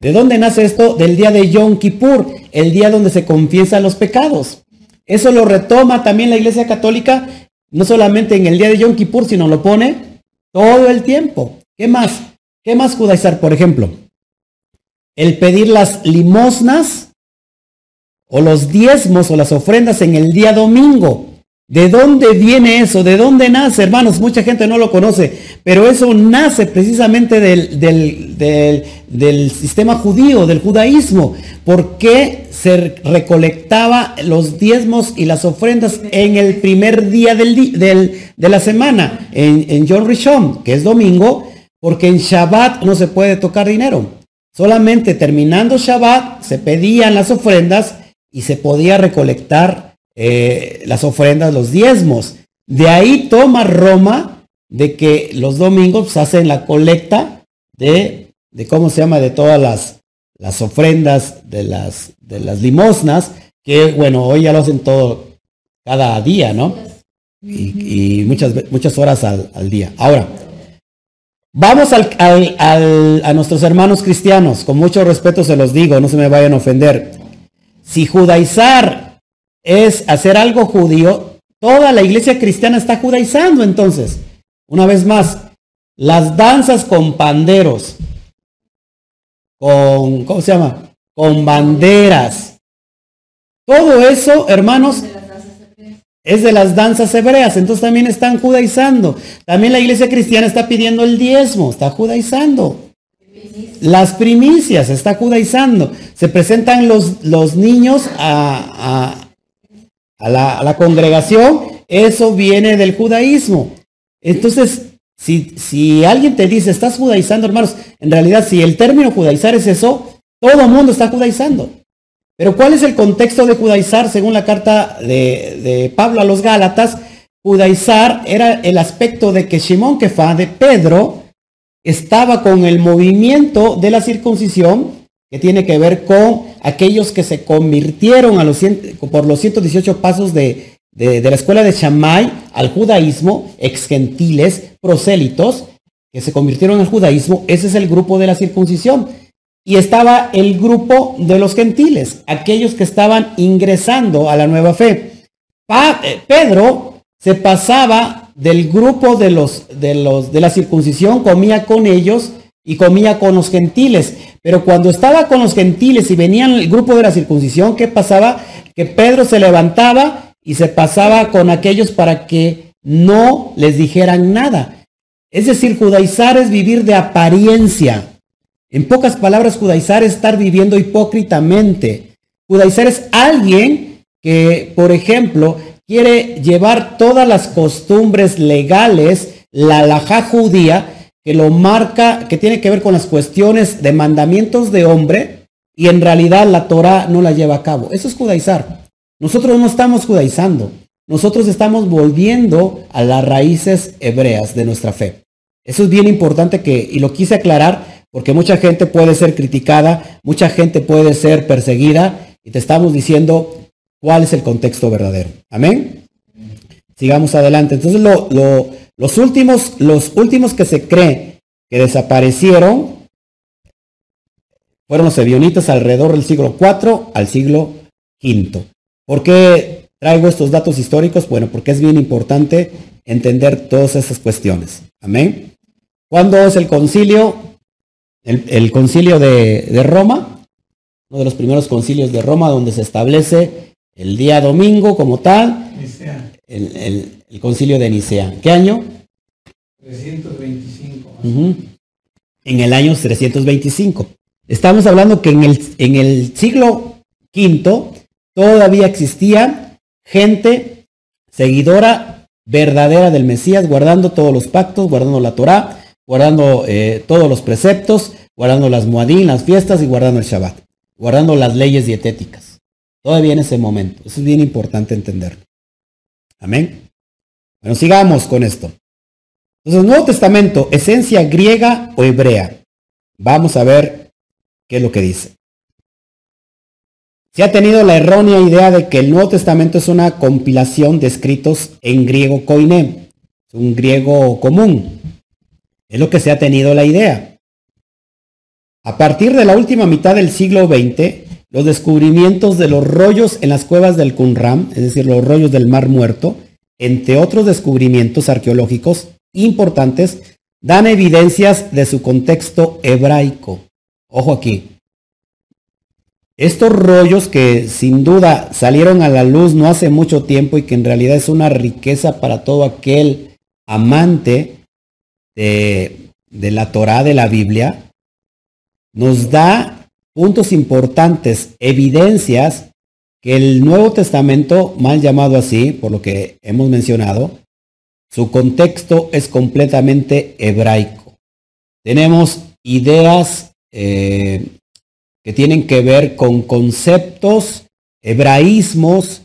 ¿De dónde nace esto? Del día de Yom Kippur, el día donde se confiesan los pecados. Eso lo retoma también la Iglesia Católica, no solamente en el día de Yom Kippur, sino lo pone todo el tiempo. ¿Qué más? ¿Qué más judaizar? Por ejemplo, el pedir las limosnas o los diezmos o las ofrendas en el día domingo. ¿De dónde viene eso? ¿De dónde nace, hermanos? Mucha gente no lo conoce, pero eso nace precisamente del, del- del- sistema judío, del judaísmo. ¿Por qué se recolectaba los diezmos y las ofrendas en el primer día de la semana, en, en Yom Rishon, que es domingo? Porque en Shabbat no se puede tocar dinero. Solamente terminando Shabbat se pedían las ofrendas y se podía recolectar eh, las ofrendas, los diezmos. De ahí toma Roma de que los domingos se hacen la colecta de, de cómo se llama, de todas las, las ofrendas, de las, de las limosnas, que bueno, hoy ya lo hacen todo cada día, ¿no? Y, y muchas, muchas horas al, al día. Ahora, Vamos al- al- al- a nuestros hermanos cristianos, con mucho respeto se los digo, no se me vayan a ofender. Si judaizar es hacer algo judío, toda la iglesia cristiana está judaizando entonces. Una vez más, las danzas con panderos, con, ¿cómo se llama? Con banderas. Todo eso, hermanos, es de las danzas hebreas, entonces también están judaizando. También la iglesia cristiana está pidiendo el diezmo, está judaizando. Las primicias, está judaizando. Se presentan los, los niños a, a- la, congregación, eso viene del judaísmo. Entonces, si, si alguien te dice, estás judaizando, hermanos, en realidad si el término judaizar es eso, todo el mundo está judaizando. Pero ¿cuál es el contexto de judaizar según la carta de, de Pablo a los Gálatas? Judaizar era el aspecto de que Shimón Kefa, de Pedro, estaba con el movimiento de la circuncisión, que tiene que ver con aquellos que se convirtieron a los, por los 118 pasos de, de, la escuela de Shammai al judaísmo, ex gentiles, prosélitos, que se convirtieron al judaísmo, ese es el grupo de la circuncisión. Y estaba el grupo de los gentiles, aquellos que estaban ingresando a la nueva fe. Eh, Pedro se pasaba del grupo de los, de los de la circuncisión, comía con ellos y comía con los gentiles. Pero cuando estaba con los gentiles y venían el grupo de la circuncisión, ¿qué pasaba? Que Pedro se levantaba y se pasaba con aquellos para que no les dijeran nada. Es decir, judaizar es vivir de apariencia. En pocas palabras, judaizar es estar viviendo hipócritamente. Judaizar es alguien que, por ejemplo, quiere llevar todas las costumbres legales, la alajá judía, que lo marca, que tiene que ver con las cuestiones de mandamientos de hombre, y en realidad la Torah no la lleva a cabo. Eso es judaizar. Nosotros no estamos judaizando. Nosotros estamos volviendo a las raíces hebreas de nuestra fe. Eso es bien importante que, y lo quise aclarar, porque mucha gente puede ser criticada, mucha gente puede ser perseguida y te estamos diciendo cuál es el contexto verdadero. Amén. Sigamos adelante. Entonces los últimos, los últimos que se cree que desaparecieron fueron los ebionitas alrededor del siglo IV al siglo V. ¿Por qué traigo estos datos históricos? Bueno, porque es bien importante entender todas esas cuestiones. Amén. ¿Cuándo es el concilio? el, concilio de, Roma, uno de los primeros concilios de Roma donde se establece el día domingo como tal, el, concilio de Nicea. ¿Qué año? 325. En el año 325. Estamos hablando que en el, en el siglo V todavía existía gente seguidora verdadera del Mesías, guardando todos los pactos, guardando la Torá, guardando eh, todos los preceptos, guardando las muadín, las fiestas y guardando el Shabbat, guardando las leyes dietéticas. Todavía en ese momento. Eso es bien importante entenderlo. Amén. Bueno, sigamos con esto. Entonces, Nuevo Testamento, esencia griega o hebrea. Vamos a ver qué es lo que dice. Se ha tenido la errónea idea de que el Nuevo Testamento es una compilación de escritos en griego koiné, un griego común, es lo que se ha tenido la idea. A partir de la última mitad del siglo XX, los descubrimientos de los rollos en las cuevas del Qumran, es decir, los rollos del Mar Muerto, entre otros descubrimientos arqueológicos importantes, dan evidencias de su contexto hebraico. Ojo aquí. Estos rollos que sin duda salieron a la luz no hace mucho tiempo y que en realidad es una riqueza para todo aquel amante de, la Torá de la Biblia, nos da puntos importantes, evidencias que el Nuevo Testamento, mal llamado así, por lo que hemos mencionado, su contexto es completamente hebraico. Tenemos ideas eh, que tienen que ver con conceptos, hebraísmos,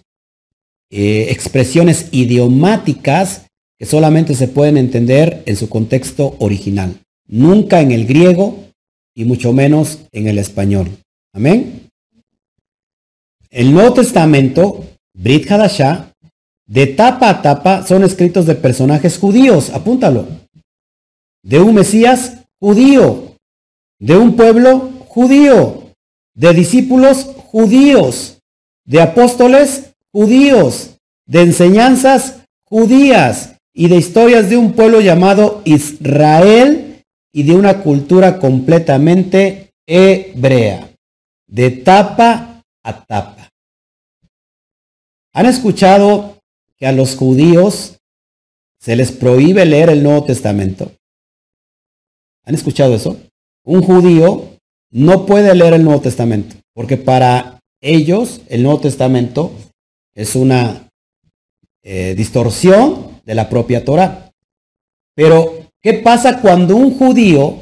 eh, expresiones idiomáticas que solamente se pueden entender en su contexto original, nunca en el griego y mucho menos en el español. Amén. El Nuevo Testamento, Brit Hadashah, de tapa a tapa son escritos de personajes judíos, apúntalo. De un Mesías judío, de un pueblo judío, de discípulos judíos, de apóstoles judíos, de enseñanzas judías, y de historias de un pueblo llamado Israel y de una cultura completamente hebrea, de tapa a tapa. ¿Han escuchado que a los judíos se les prohíbe leer el Nuevo Testamento? ¿Han escuchado eso? Un judío no puede leer el Nuevo Testamento, porque para ellos el Nuevo Testamento es una eh, distorsión de la propia Torah. Pero ¿Qué pasa cuando un judío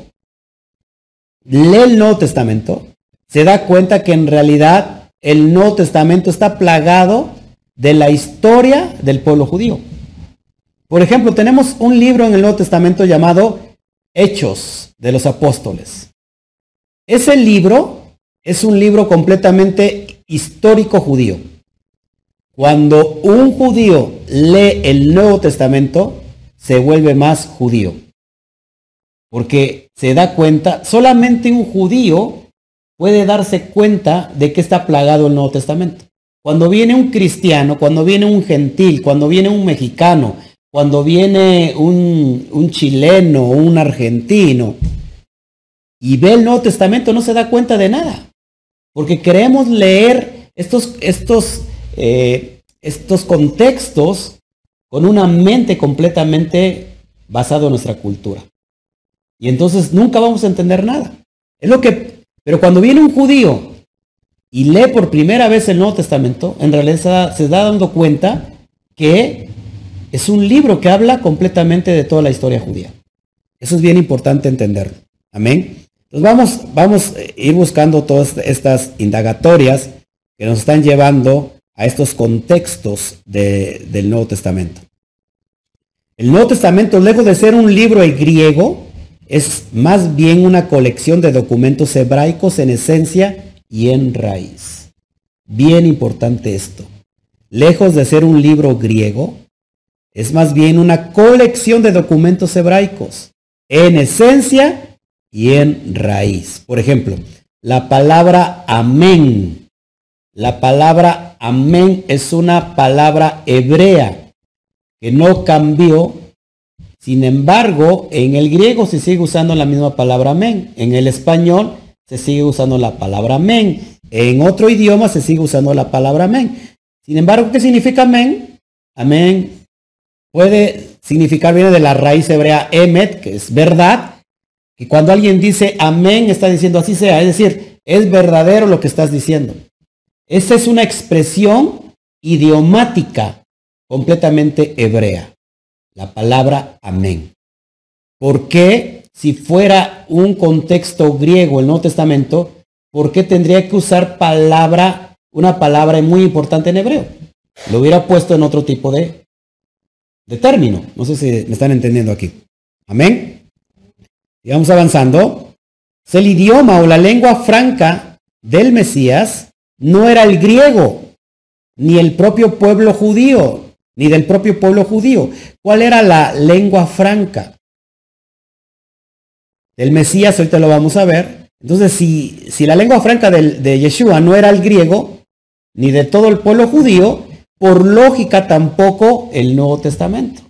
lee el Nuevo Testamento? Se da cuenta que en realidad el Nuevo Testamento está plagado de la historia del pueblo judío. Por ejemplo, tenemos un libro en el Nuevo Testamento llamado Hechos de los Apóstoles. Ese libro es un libro completamente histórico judío. Cuando un judío lee el Nuevo Testamento, se vuelve más judío. Porque se da cuenta, solamente un judío puede darse cuenta de que está plagado el Nuevo Testamento. Cuando viene un cristiano, cuando viene un gentil, cuando viene un mexicano, cuando viene un, chileno, un argentino, y ve el Nuevo Testamento, no se da cuenta de nada. Porque queremos leer estos, estos, eh, estos contextos con una mente completamente basada en nuestra cultura. Y entonces nunca vamos a entender nada. Es lo que, pero cuando viene un judío y lee por primera vez el Nuevo Testamento, en realidad se da dando cuenta que es un libro que habla completamente de toda la historia judía. Eso es bien importante entenderlo. Amén. Entonces vamos, vamos a ir buscando todas estas indagatorias que nos están llevando a estos contextos del Nuevo Testamento. El Nuevo Testamento, lejos de ser un libro en griego, es más bien una colección de documentos hebraicos en esencia y en raíz. Bien importante esto. Lejos de ser un libro griego, es más bien una colección de documentos hebraicos en esencia y en raíz. Por ejemplo, la palabra amén. La palabra amén es una palabra hebrea que no cambió. Sin embargo, en el griego se sigue usando la misma palabra amén. En el español se sigue usando la palabra amén. En otro idioma se sigue usando la palabra amén. Sin embargo, ¿qué significa amén? Amén puede significar, viene de la raíz hebrea emet, que es verdad. Y cuando alguien dice amén, está diciendo así sea. Es decir, es verdadero lo que estás diciendo. Esa es una expresión idiomática completamente hebrea. La palabra amén. ¿Por qué si fuera un contexto griego el Nuevo Testamento, por qué tendría que usar palabra, una palabra muy importante en hebreo? Lo hubiera puesto en otro tipo de, de término. No sé si me están entendiendo aquí. Amén. Y vamos avanzando. El idioma o la lengua franca del Mesías no era el griego, ni el propio pueblo judío, ni del propio pueblo judío. ¿Cuál era la lengua franca? Del Mesías, ahorita lo vamos a ver. Entonces, si, si la lengua franca de Yeshua no era el griego, ni de todo el pueblo judío, por lógica tampoco el Nuevo Testamento.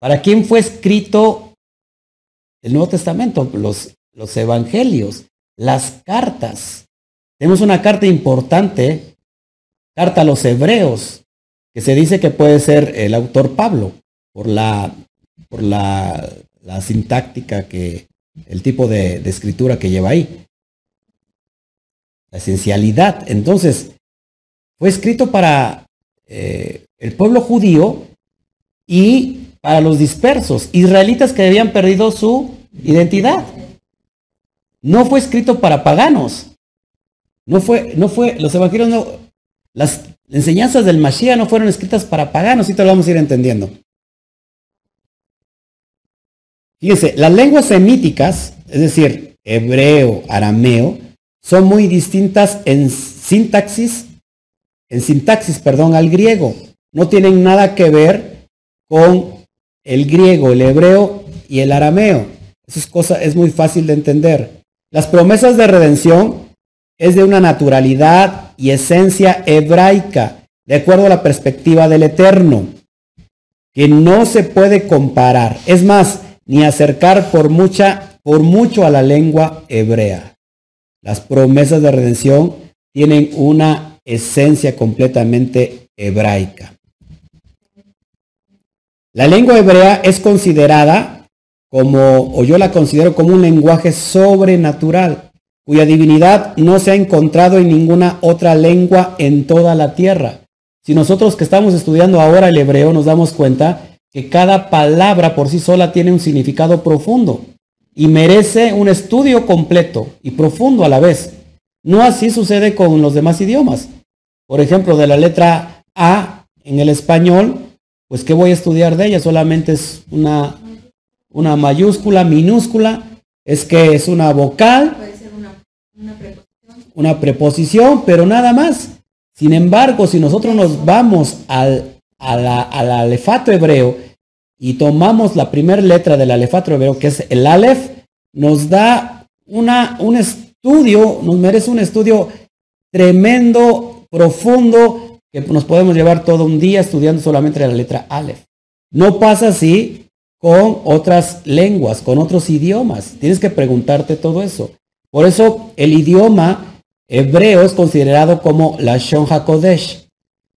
¿Para quién fue escrito el Nuevo Testamento? Los, los evangelios, las cartas. Tenemos una carta importante, carta a los hebreos, que se dice que puede ser el autor Pablo, por la, por la, la sintáctica que, el tipo de, escritura que lleva ahí. La esencialidad. Entonces, fue escrito para eh, el pueblo judío y para los dispersos, israelitas que habían perdido su identidad. No fue escrito para paganos. No fue, no fue, los evangelios no, las enseñanzas del Mashiach no fueron escritas para paganos, y te lo vamos a ir entendiendo. Fíjense, las lenguas semíticas, es decir, hebreo, arameo, son muy distintas en sintaxis en sintaxis, perdón, al griego. No tienen nada que ver con el griego, el hebreo y el arameo. Eso es, cosa, es muy fácil de entender. Las promesas de redención es de una naturalidad y esencia hebraica, de acuerdo a la perspectiva del Eterno, que no se puede comparar, es más, ni acercar por mucha, por mucho a la lengua hebrea. Las promesas de redención tienen una esencia completamente hebraica. La lengua hebrea es considerada como, o yo la considero como un lenguaje sobrenatural, cuya divinidad no se ha encontrado en ninguna otra lengua en toda la tierra. Si nosotros que estamos estudiando ahora el hebreo nos damos cuenta que cada palabra por sí sola tiene un significado profundo y merece un estudio completo y profundo a la vez. No así sucede con los demás idiomas. Por ejemplo, de la letra A en el español, pues ¿qué voy a estudiar de ella? Solamente es una, una mayúscula, minúscula, es que es una vocal, Puede ser una, preposición. pero nada más. Sin embargo, si nosotros nos vamos al, al alefato hebreo y tomamos la primera letra del alefato hebreo, que es el alef, nos da una, un estudio, nos merece un estudio tremendo, profundo, que nos podemos llevar todo un día estudiando solamente la letra alef. No pasa así con otras lenguas, con otros idiomas. Tienes que preguntarte todo eso. Por eso el idioma hebreo es considerado como la Shon HaKodesh.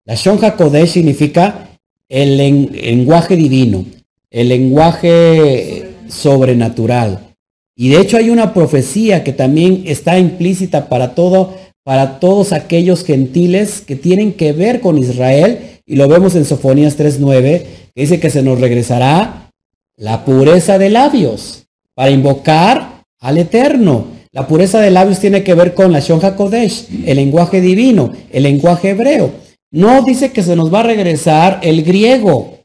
La Shon HaKodesh significa el len- lenguaje divino, el lenguaje sobrenatural. Y de hecho hay una profecía que también está implícita para todo, para todos aquellos gentiles que tienen que ver con Israel, y lo vemos en Sofonías 3.9, que dice que se nos regresará la pureza de labios para invocar al Eterno. La pureza de labios tiene que ver con la Shon HaKodesh, el lenguaje divino, el lenguaje hebreo. No dice que se nos va a regresar el griego.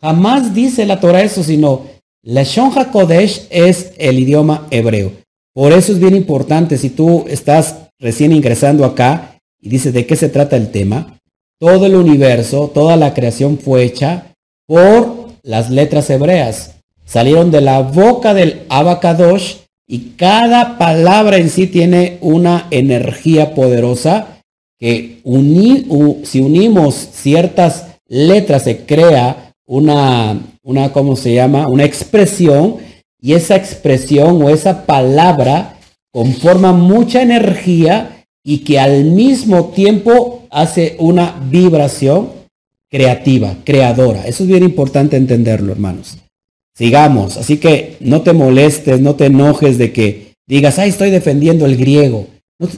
Jamás dice la Torah eso, sino la Shon HaKodesh es el idioma hebreo. Por eso es bien importante, si tú estás recién ingresando acá y dices de qué se trata el tema, todo el universo, toda la creación fue hecha por las letras hebreas. Salieron de la boca del Abacadosh y cada palabra en sí tiene una energía poderosa que si unimos ciertas letras se crea una, una, ¿cómo se llama? Una expresión y esa expresión o esa palabra conforma mucha energía y que al mismo tiempo hace una vibración creativa, creadora. Eso es bien importante entenderlo, hermanos. Sigamos, así que no te molestes, no te enojes de que digas, ay, estoy defendiendo el griego.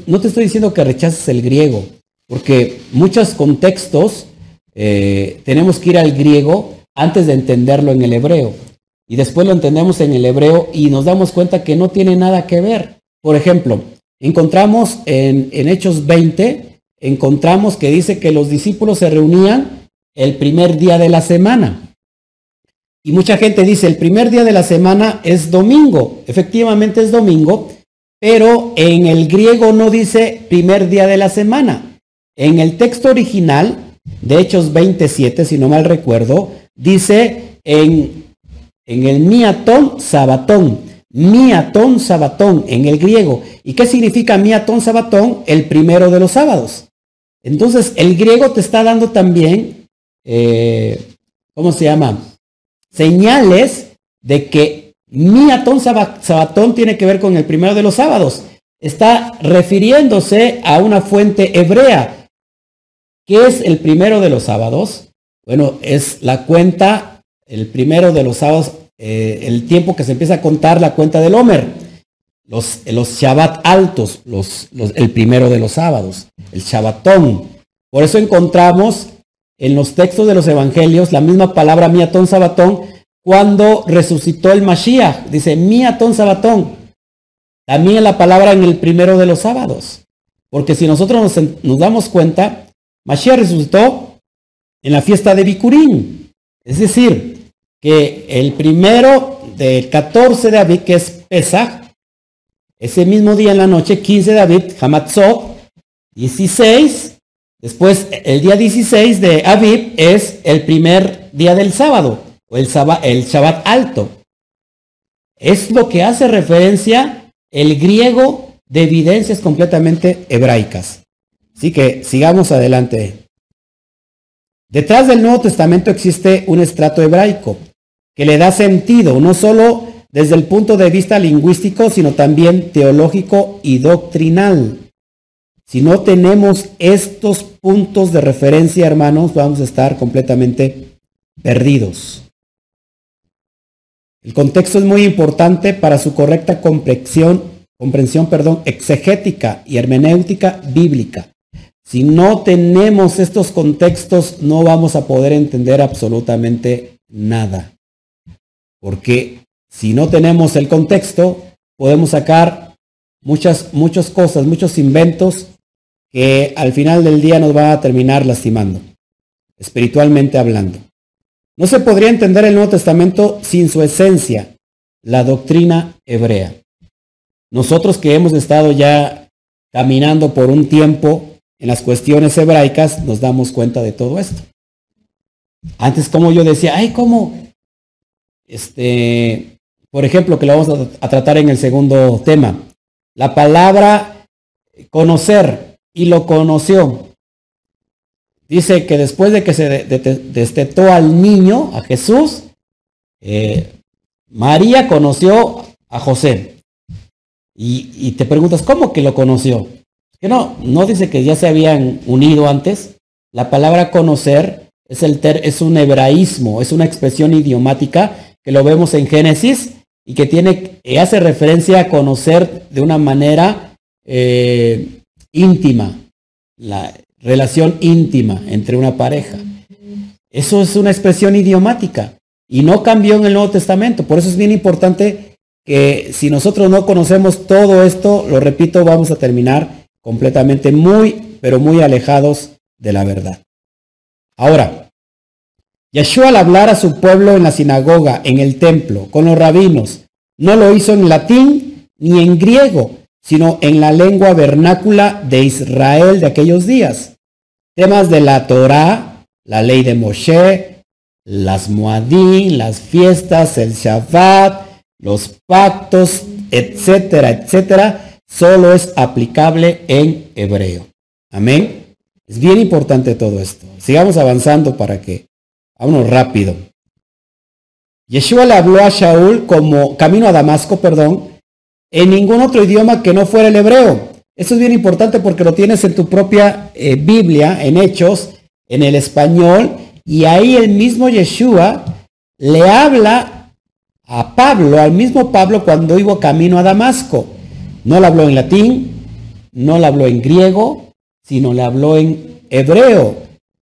No, te estoy diciendo que rechaces el griego, porque muchos contextos eh, tenemos que ir al griego antes de entenderlo en el hebreo. Y después lo entendemos en el hebreo y nos damos cuenta que no tiene nada que ver. Por ejemplo, encontramos en, en Hechos 20, encontramos que dice que los discípulos se reunían el primer día de la semana. Y mucha gente dice, el primer día de la semana es domingo. Efectivamente es domingo, pero en el griego no dice primer día de la semana. En el texto original de Hechos 27, si no mal recuerdo, dice en, en el miatón sabatón. Miatón sabatón en el griego. ¿Y qué significa miatón sabatón? El primero de los sábados. Entonces, el griego te está dando también, eh, ¿cómo se llama? Señales de que miatón saba- sabatón tiene que ver con el primero de los sábados. Está refiriéndose a una fuente hebrea. ¿Qué es el primero de los sábados? Bueno, es la cuenta, el primero de los sábados, eh, el tiempo que se empieza a contar la cuenta del Homer. Los, los Shabbat altos, los- el primero de los sábados, el Shabbatón. Por eso encontramos en los textos de los evangelios la misma palabra miatón sabatón cuando resucitó el Mashiach. Dice miatón sabatón. También la palabra en el primero de los sábados. Porque si nosotros nos, damos cuenta, Mashiach resucitó en la fiesta de Bikurim. Es decir, que el primero del 14 de Aviv, que es Pesach, ese mismo día en la noche, 15 de Aviv, Hamatzot, 16, después el día 16 de Aviv es el primer día del sábado, o el, saba- el Shabbat alto. Es lo que hace referencia el griego de evidencias completamente hebraicas. Así que sigamos adelante. Detrás del Nuevo Testamento existe un estrato hebraico que le da sentido, no solo desde el punto de vista lingüístico, sino también teológico y doctrinal. Si no tenemos estos puntos de referencia, hermanos, vamos a estar completamente perdidos. El contexto es muy importante para su correcta comprensión, comprensión perdón, exegética y hermenéutica bíblica. Si no tenemos estos contextos, no vamos a poder entender absolutamente nada. Porque si no tenemos el contexto, podemos sacar muchas, muchas cosas, muchos inventos que al final del día nos van a terminar lastimando, espiritualmente hablando. No se podría entender el Nuevo Testamento sin su esencia, la doctrina hebrea. Nosotros que hemos estado ya caminando por un tiempo en las cuestiones hebraicas, nos damos cuenta de todo esto. Antes, como yo decía, ay, ¿cómo? Este, por ejemplo, que lo vamos a, a tratar en el segundo tema. La palabra conocer y lo conoció. Dice que después de que se destetó al niño, a Jesús, eh, María conoció a José. Y, te preguntas, ¿cómo que lo conoció? Que no, no dice que ya se habían unido antes. La palabra conocer es, el es un hebraísmo, es una expresión idiomática que lo vemos en Génesis y que tiene, hace referencia a conocer de una manera eh, íntima, la relación íntima entre una pareja. Eso es una expresión idiomática y no cambió en el Nuevo Testamento. Por eso es bien importante que si nosotros no conocemos todo esto, lo repito, vamos a terminar completamente muy, pero muy alejados de la verdad. Ahora, Yeshua al hablar a su pueblo en la sinagoga, en el templo, con los rabinos, no lo hizo en latín ni en griego, sino en la lengua vernácula de Israel de aquellos días. Temas de la Torá, la ley de Moshe, las Moadín, las fiestas, el Shabbat, los pactos, etcétera, etcétera, solo es aplicable en hebreo. Amén. Es bien importante todo esto. Sigamos avanzando para que, vámonos rápido. Yeshua le habló a Shaul como camino a Damasco, perdón, en ningún otro idioma que no fuera el hebreo. Esto es bien importante porque lo tienes en tu propia eh, Biblia, en Hechos, en el español, y ahí el mismo Yeshua le habla a Pablo, al mismo Pablo cuando iba camino a Damasco. No le habló en latín, no le habló en griego, sino le habló en hebreo,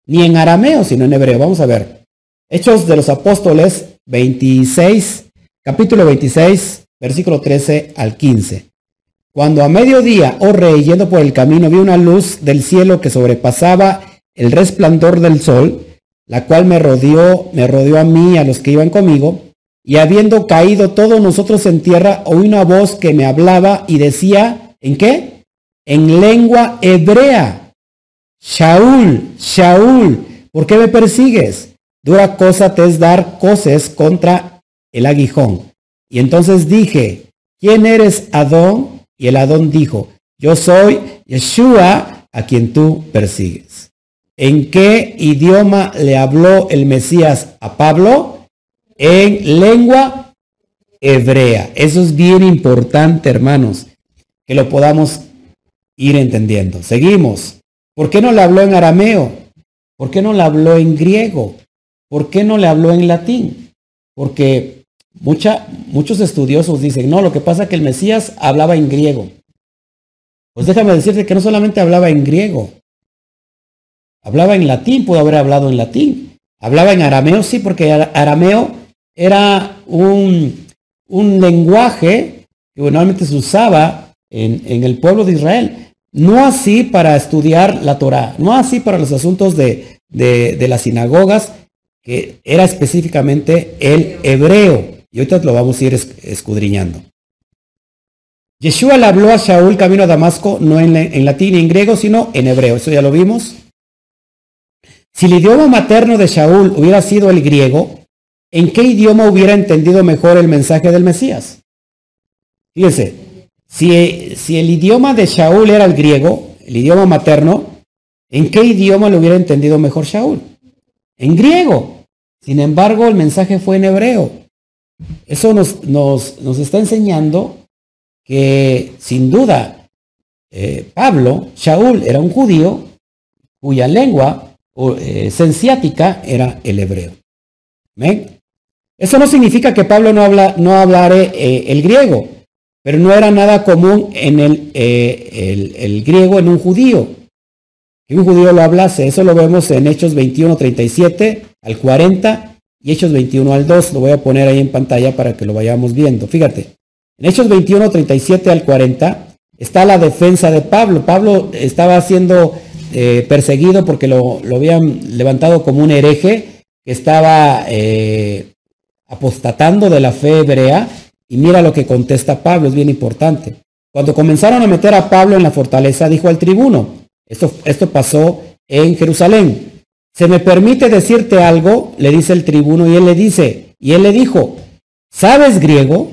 ni en arameo, sino en hebreo. Vamos a ver. Hechos de los Apóstoles 26, capítulo 26, versículo 13 al 15. Cuando a mediodía, oh rey, yendo por el camino, vi una luz del cielo que sobrepasaba el resplandor del sol, la cual me rodeó, me rodeó a mí a los que iban conmigo, y habiendo caído todos nosotros en tierra, oí una voz que me hablaba y decía, ¿en qué? En lengua hebrea. Shaul, Shaul, ¿por qué me persigues? Dura cosa te es dar coces contra el aguijón. Y entonces dije, ¿quién eres Adón? Y el Adón dijo, yo soy Yeshua a quien tú persigues. ¿En qué idioma le habló el Mesías a Pablo? En lengua hebrea. Eso es bien importante, hermanos, que lo podamos ir entendiendo. Seguimos. ¿Por qué no le habló en arameo? ¿Por qué no le habló en griego? ¿Por qué no le habló en latín? Porque muchos estudiosos dicen, no, lo que pasa es que el Mesías hablaba en griego. Pues déjame decirte que no solamente hablaba en griego, hablaba en latín, pudo haber hablado en latín. Hablaba en arameo, sí, porque arameo era un, lenguaje que normalmente se usaba en, el pueblo de Israel. No así para estudiar la Torah, no así para los asuntos de, de las sinagogas, que era específicamente el hebreo. Y ahorita lo vamos a ir escudriñando. Yeshua le habló a Shaul camino a Damasco, no en, latín ni en griego, sino en hebreo. Eso ya lo vimos. Si el idioma materno de Shaul hubiera sido el griego, ¿en qué idioma hubiera entendido mejor el mensaje del Mesías? Fíjense, si, si el idioma de Shaul era el griego, el idioma materno, ¿en qué idioma lo hubiera entendido mejor Shaul? En griego. Sin embargo, el mensaje fue en hebreo. Eso nos, nos, está enseñando que sin duda eh, Pablo, Shaul, era un judío cuya lengua eh, sensiática era el hebreo. Eso no significa que Pablo no, habla, no hablare eh, el griego, pero no era nada común en el, el, el, griego en un judío. Que un judío lo hablase, eso lo vemos en Hechos 21, 37 al 40 y Hechos 21 al 2. Lo voy a poner ahí en pantalla para que lo vayamos viendo. Fíjate, en Hechos 21, 37 al 40 está la defensa de Pablo. Pablo estaba siendo eh, perseguido porque lo, habían levantado como un hereje que estaba eh, apostatando de la fe hebrea. Y mira lo que contesta Pablo, es bien importante. Cuando comenzaron a meter a Pablo en la fortaleza, dijo al tribuno, esto, esto pasó en Jerusalén. ¿Se me permite decirte algo? Le dice el tribuno y él le dice, y él le dijo, ¿sabes griego?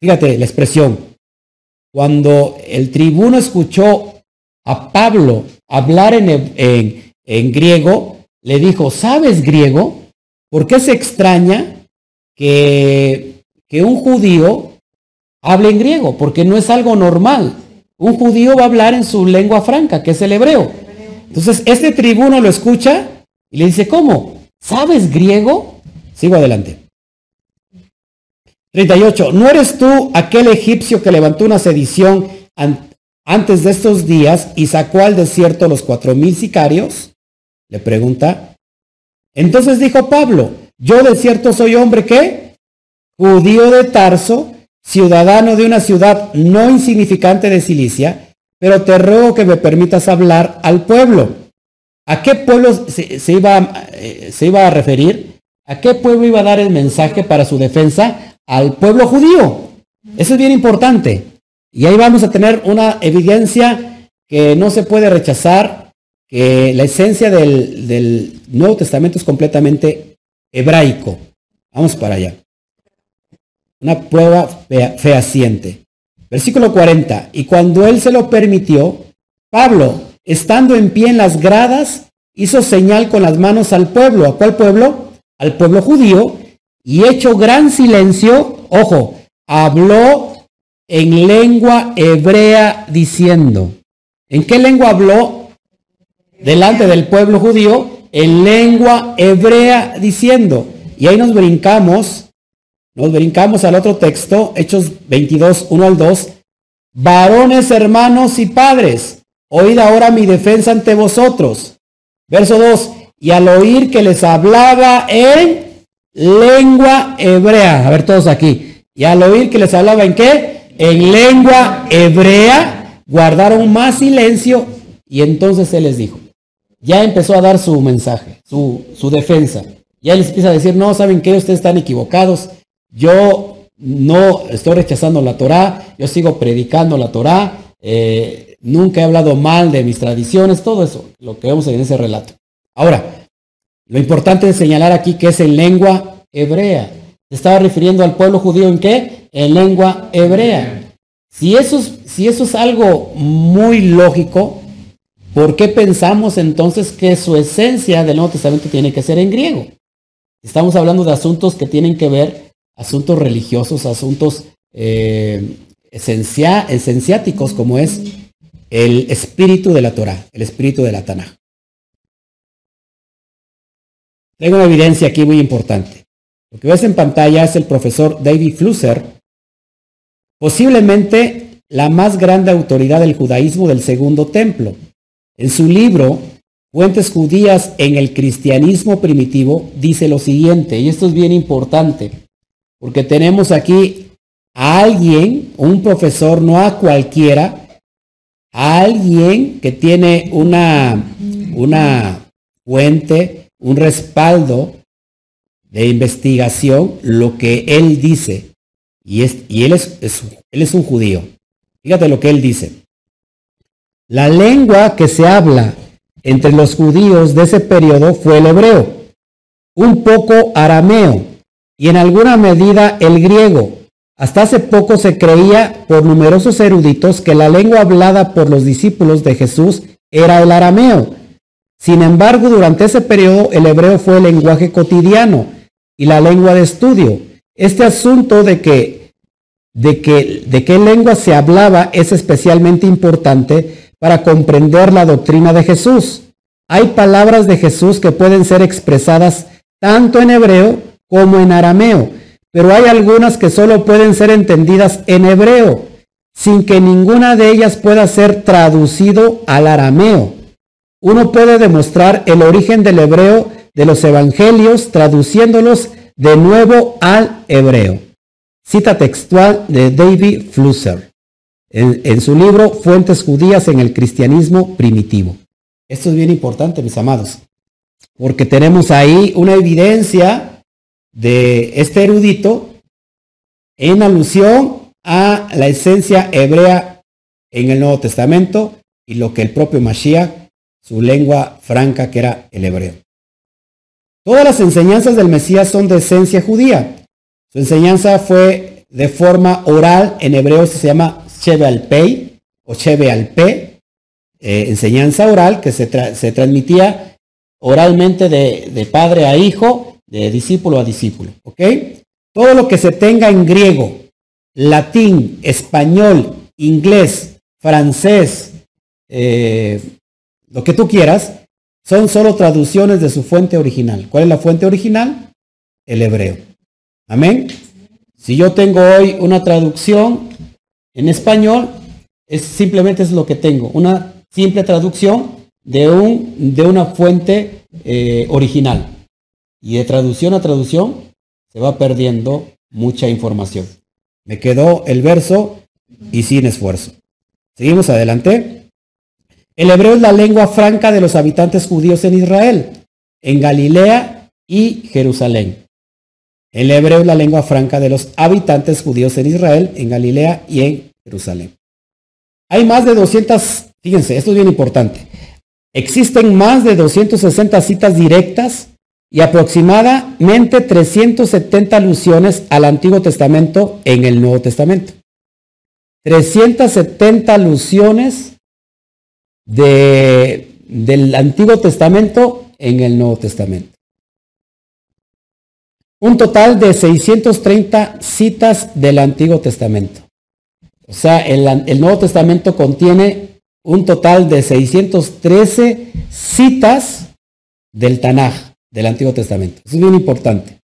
Fíjate la expresión. Cuando el tribuno escuchó a Pablo hablar en, griego, le dijo, ¿sabes griego? ¿Por qué se extraña que, que un judío hable en griego? Porque no es algo normal. Un judío va a hablar en su lengua franca, que es el hebreo. Entonces, este tribuno lo escucha y le dice, ¿cómo? ¿Sabes griego? Sigo adelante. 38. ¿No eres tú aquel egipcio que levantó una sedición antes de estos días y sacó al desierto los cuatro mil sicarios? Le pregunta. Entonces dijo Pablo, yo de cierto soy hombre que, judío de Tarso, ciudadano de una ciudad no insignificante de Cilicia, pero te ruego que me permitas hablar al pueblo. ¿A qué pueblo se, iba, eh, se iba a referir? ¿A qué pueblo iba a dar el mensaje para su defensa? Al pueblo judío. Eso es bien importante. Y ahí vamos a tener una evidencia que no se puede rechazar, que la esencia del, del Nuevo Testamento es completamente hebraico. Vamos para allá. Una prueba fehaciente. Versículo 40. Y cuando él se lo permitió, Pablo, estando en pie en las gradas, hizo señal con las manos al pueblo. ¿A cuál pueblo? Al pueblo judío. Y hecho gran silencio, ojo, habló en lengua hebrea diciendo. ¿En qué lengua habló? Delante del pueblo judío, en lengua hebrea diciendo. Y ahí nos brincamos, nos brincamos al otro texto, Hechos 22, 1 al 2. Varones, hermanos y padres, Oíd ahora mi defensa ante vosotros. Verso 2. Y al oír que les hablaba en lengua hebrea. A ver todos aquí. Y al oír que les hablaba en qué? En lengua hebrea, guardaron más silencio y entonces él les dijo. Ya empezó a dar su mensaje, su, su defensa. Ya les empieza a decir, no, ¿saben qué? Ustedes están equivocados. Yo no estoy rechazando la Torah, yo sigo predicando la Torah. Eh, Nunca he hablado mal de mis tradiciones, todo eso, lo que vemos en ese relato. Ahora, lo importante es señalar aquí que es en lengua hebrea. Se estaba refiriendo al pueblo judío en qué? En lengua hebrea. Si eso es, si eso es algo muy lógico, ¿por qué pensamos entonces que su esencia del Nuevo Testamento tiene que ser en griego? Estamos hablando de asuntos que tienen que ver, asuntos religiosos, asuntos eh, esenciáticos como es el espíritu de la Torah, el espíritu de la Tanaj. Tengo una evidencia aquí muy importante. Lo que ves en pantalla es el profesor David Flusser, posiblemente la más grande autoridad del judaísmo del segundo templo. En su libro, Fuentes judías en el cristianismo primitivo, dice lo siguiente, y esto es bien importante, porque tenemos aquí a alguien, un profesor, no a cualquiera, alguien que tiene una, una fuente, un respaldo de investigación, lo que él dice. Y, es, y él, es, él es un judío. Fíjate lo que él dice. La lengua que se habla entre los judíos de ese periodo fue el hebreo, un poco arameo y en alguna medida el griego, hasta hace poco se creía por numerosos eruditos que la lengua hablada por los discípulos de Jesús era el arameo. Sin embargo, durante ese periodo el hebreo fue el lenguaje cotidiano y la lengua de estudio. Este asunto de que de que de qué lengua se hablaba es especialmente importante para comprender la doctrina de Jesús. Hay palabras de Jesús que pueden ser expresadas tanto en hebreo como en arameo pero hay algunas que solo pueden ser entendidas en hebreo, sin que ninguna de ellas pueda ser traducido al arameo. Uno puede demostrar el origen del hebreo de los evangelios traduciéndolos de nuevo al hebreo. Cita textual de David Flusser en, en su libro Fuentes judías en el cristianismo primitivo. Esto es bien importante, mis amados, porque tenemos ahí una evidencia de este erudito en alusión a la esencia hebrea en el Nuevo Testamento y lo que el propio Mashiach, su lengua franca que era el hebreo. Todas las enseñanzas del Mesías son de esencia judía. Su enseñanza fue de forma oral, en hebreo se llama Shebe al Pei o Shebe al Pe, eh, enseñanza oral que se, se transmitía oralmente de, de, padre a hijo, de discípulo a discípulo. ¿Ok? Todo lo que se tenga en griego, latín, español, inglés, francés, eh, lo que tú quieras, son solo traducciones de su fuente original. ¿Cuál es la fuente original? El hebreo. Amén. Si yo tengo hoy una traducción en español, es simplemente es lo que tengo, una simple traducción de, un, de una fuente eh, original. Y de traducción a traducción se va perdiendo mucha información. Me quedó el verso y sin esfuerzo. Seguimos adelante. El hebreo es la lengua franca de los habitantes judíos en Israel, en Galilea y Jerusalén. El hebreo es la lengua franca de los habitantes judíos en Israel, en Galilea y en Jerusalén. Hay más de 200, fíjense, esto es bien importante. Existen más de 260 citas directas y aproximadamente 370 alusiones al Antiguo Testamento en el Nuevo Testamento. 370 alusiones de, del Antiguo Testamento en el Nuevo Testamento. Un total de 630 citas del Antiguo Testamento. O sea, el Nuevo Testamento contiene un total de 613 citas del Tanaj, del Antiguo Testamento. Es bien importante.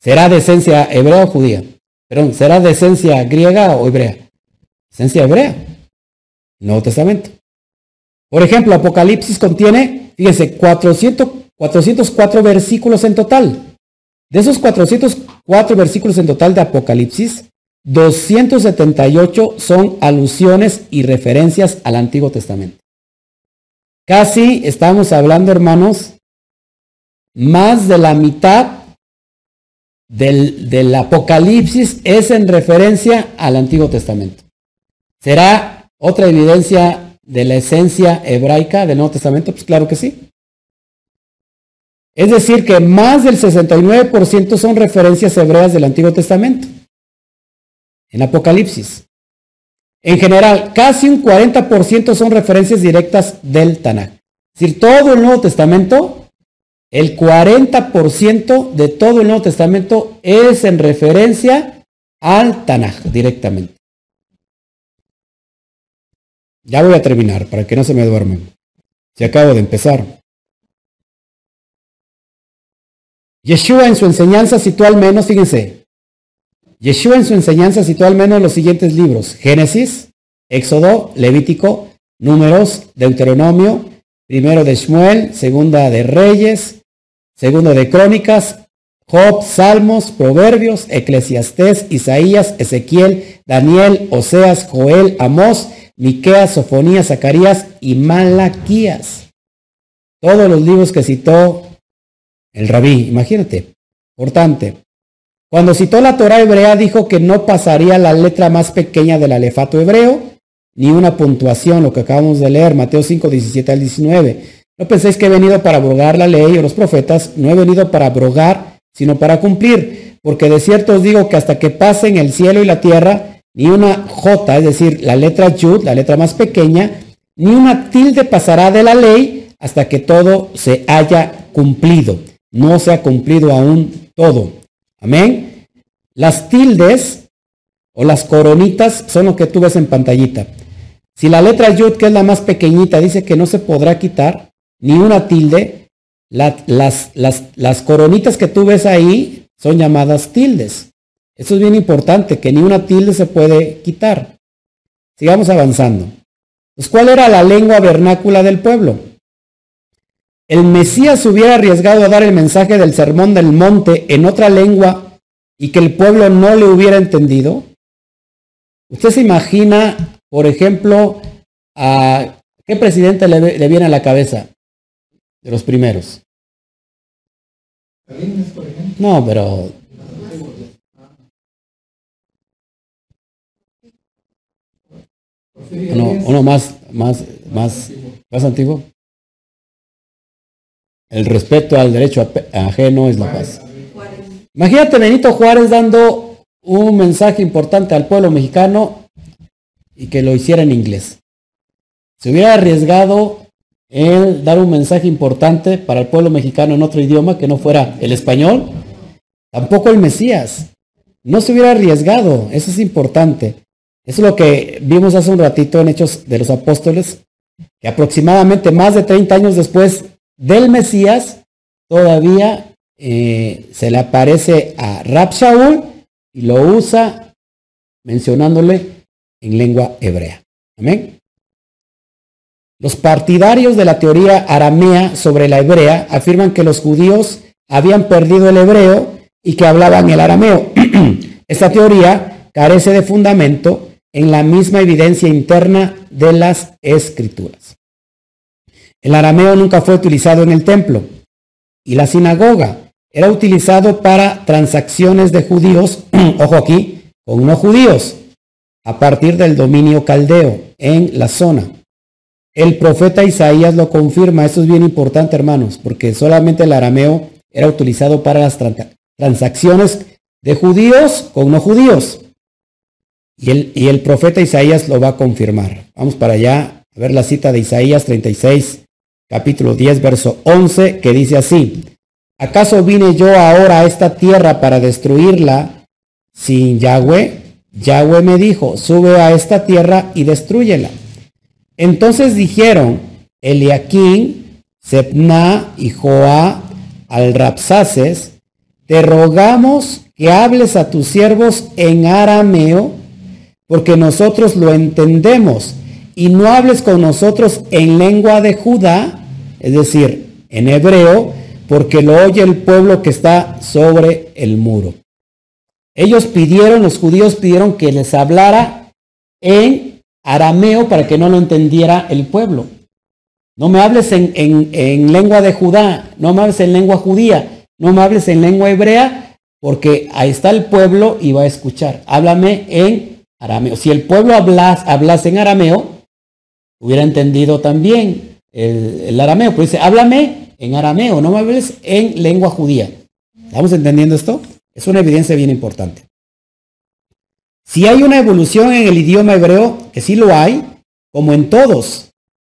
¿Será de esencia hebrea o judía? Perdón, ¿será de esencia griega o hebrea? Esencia hebrea. Nuevo Testamento. Por ejemplo, Apocalipsis contiene, fíjense, 400, 404 versículos en total. De esos 404 versículos en total de Apocalipsis, 278 son alusiones y referencias al Antiguo Testamento. Casi estamos hablando, hermanos, más de la mitad del, del, Apocalipsis es en referencia al Antiguo Testamento. ¿Será otra evidencia de la esencia hebraica del Nuevo Testamento? Pues claro que sí. Es decir, que más del 69% son referencias hebreas del Antiguo Testamento. En Apocalipsis. En general, casi un 40% son referencias directas del Tanakh. Es decir, todo el Nuevo Testamento, el 40% de todo el Nuevo Testamento es en referencia al Tanakh directamente. Ya voy a terminar para que no se me duermen. Si acabo de empezar. Yeshua en su enseñanza citó al menos, fíjense, Yeshua en su enseñanza citó al menos los siguientes libros. Génesis, Éxodo, Levítico, Números, Deuteronomio, primero de Shmuel, segunda de Reyes, segundo de Crónicas, Job, Salmos, Proverbios, Eclesiastés, Isaías, Ezequiel, Daniel, Oseas, Joel, Amós, Miqueas, Sofonías, Zacarías y Malaquías. Todos los libros que citó el rabí, imagínate, importante. Cuando citó la Torah hebrea dijo que no pasaría la letra más pequeña del alefato hebreo, ni una puntuación, lo que acabamos de leer, Mateo 5, 17 al 19. No penséis que he venido para abrogar la ley o los profetas, no he venido para abrogar, sino para cumplir, porque de cierto os digo que hasta que pasen el cielo y la tierra, ni una J, es decir, la letra Yud, la letra más pequeña, ni una tilde pasará de la ley hasta que todo se haya cumplido. No se ha cumplido aún todo. Amén. Las tildes o las coronitas son lo que tú ves en pantallita. Si la letra Yud, que es la más pequeñita, dice que no se podrá quitar ni una tilde, las, las, las coronitas que tú ves ahí son llamadas tildes. Eso es bien importante, que ni una tilde se puede quitar. Sigamos avanzando. Pues, ¿cuál era la lengua vernácula del pueblo? el Mesías hubiera arriesgado a dar el mensaje del sermón del monte en otra lengua y que el pueblo no le hubiera entendido? ¿Usted se imagina, por ejemplo, a qué presidente le viene a la cabeza de los primeros? No, pero uno, uno más, más, más, más antiguo. El respeto al derecho ajeno es la paz. Imagínate Benito Juárez dando un mensaje importante al pueblo mexicano y que lo hiciera en inglés. Se hubiera arriesgado en dar un mensaje importante para el pueblo mexicano en otro idioma que no fuera el español. Tampoco el Mesías. No se hubiera arriesgado. Eso es importante. Eso es lo que vimos hace un ratito en Hechos de los Apóstoles, que aproximadamente más de 30 años después del Mesías, todavía eh, se le aparece a Rab Shaul y lo usa mencionándole en lengua hebrea. Amén. Los partidarios de la teoría aramea sobre la hebrea afirman que los judíos habían perdido el hebreo y que hablaban el arameo. [clears throat] Esta teoría carece de fundamento en la misma evidencia interna de las escrituras. El arameo nunca fue utilizado en el templo y la sinagoga era utilizado para transacciones de judíos, [clears throat] ojo aquí, con no judíos, a partir del dominio caldeo en la zona. El profeta Isaías lo confirma, esto es bien importante hermanos, porque solamente el arameo era utilizado para las tran- transacciones de judíos con no judíos. Y el, y el profeta Isaías lo va a confirmar. Vamos para allá a ver la cita de Isaías 36, capítulo 10, verso 11, que dice así. ¿Acaso vine yo ahora a esta tierra para destruirla sin Yahweh? Yahweh me dijo, sube a esta tierra y destruyela. Entonces dijeron Eliaquín, Sepna y Joá al Rapsaces, te rogamos que hables a tus siervos en arameo, porque nosotros lo entendemos, y no hables con nosotros en lengua de Judá, es decir, en hebreo, porque lo oye el pueblo que está sobre el muro. Ellos pidieron, los judíos pidieron que les hablara en arameo para que no lo entendiera el pueblo. No me hables en, en- en lengua de Judá, no me hables en lengua judía, no me hables en lengua hebrea, porque ahí está el pueblo y va a escuchar. Háblame en arameo. Si el pueblo hablas, hablase en arameo, hubiera entendido también el, el arameo, pero dice, háblame en arameo, no me hables en lengua judía. ¿Estamos entendiendo esto? Es una evidencia bien importante. Si hay una evolución en el idioma hebreo, que sí lo hay, como en todos,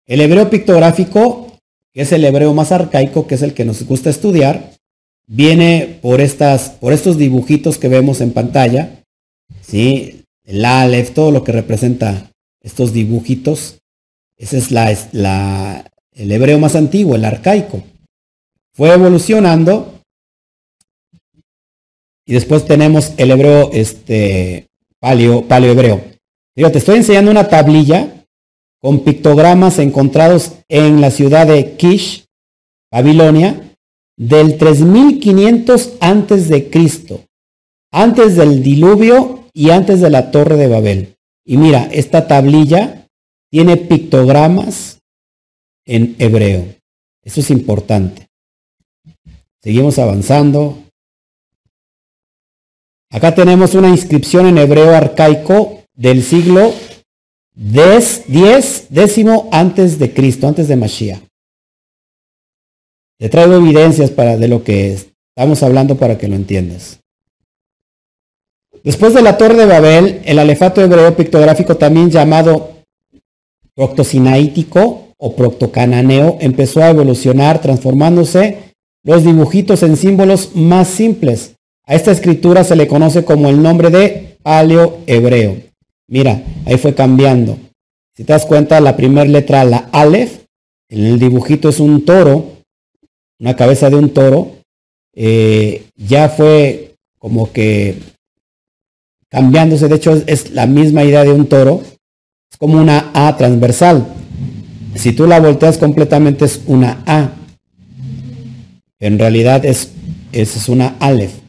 el hebreo pictográfico, que es el hebreo más arcaico, que es el que nos gusta estudiar, viene por, estas, por estos dibujitos que vemos en pantalla, ¿sí? el Aleph, todo lo que representa estos dibujitos. Ese es la, la- el hebreo más antiguo, el arcaico. Fue evolucionando y después tenemos el hebreo este, paleo, paleohebreo. Te estoy enseñando una tablilla con pictogramas encontrados en la ciudad de Kish, Babilonia, del 3500 antes de Cristo, antes del diluvio y antes de la torre de Babel. Y mira, esta tablilla tiene pictogramas en hebreo. Eso es importante. Seguimos avanzando. Acá tenemos una inscripción en hebreo arcaico del siglo 10, 10 décimo antes de Cristo, antes de Mashiach. Te traigo evidencias para, de lo que estamos hablando para que lo entiendas. Después de la Torre de Babel, el alefato hebreo pictográfico también llamado proctosinaítico o proctocananeo empezó a evolucionar transformándose los dibujitos en símbolos más simples. A esta escritura se le conoce como el nombre de paleo hebreo. Mira, ahí fue cambiando. Si te das cuenta, la primera letra, la Aleph, en el dibujito es un toro, una cabeza de un toro. eh, ya fue como que cambiándose. De hecho, es, es la misma idea de un toro. Es como una A transversal. Si tú la volteas completamente es una A. En realidad es, es una Aleph.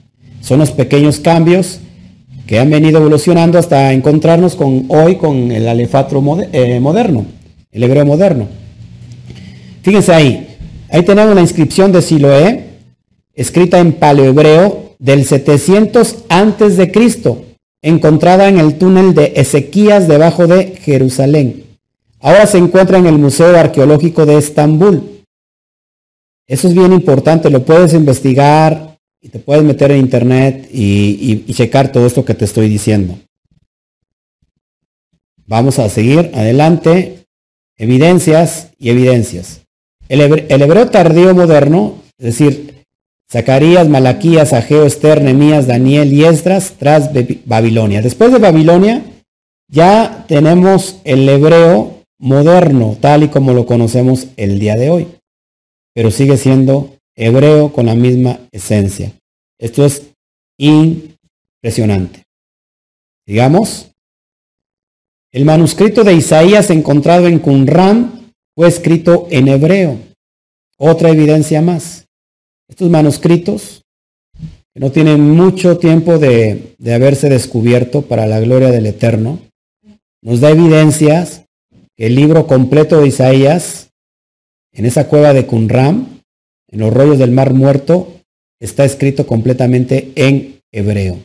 Son los pequeños cambios que han venido evolucionando hasta encontrarnos con hoy con el alefatro eh, moderno, el hebreo moderno. Fíjense ahí, ahí tenemos la inscripción de Siloé, escrita en paleohebreo del 700 antes de Cristo, encontrada en el túnel de Ezequías debajo de Jerusalén. Ahora se encuentra en el Museo Arqueológico de Estambul. Eso es bien importante, lo puedes investigar y te puedes meter en internet y, checar todo esto que te estoy diciendo. Vamos a seguir adelante. Evidencias y evidencias. El, hebreo tardío moderno, es decir, Zacarías, Malaquías, Ageo, Esther, Nemías, Daniel y Esdras tras Babilonia. Después de Babilonia ya tenemos el hebreo moderno, tal y como lo conocemos el día de hoy, pero sigue siendo hebreo con la misma esencia. Esto es impresionante. Digamos, el manuscrito de Isaías encontrado en Qumran fue escrito en hebreo. Otra evidencia más. Estos manuscritos, que no tienen mucho tiempo de, de haberse descubierto para la gloria del Eterno, nos da evidencias que el libro completo de Isaías, en esa cueva de Qumran, en los rollos del Mar Muerto, está escrito completamente en hebreo.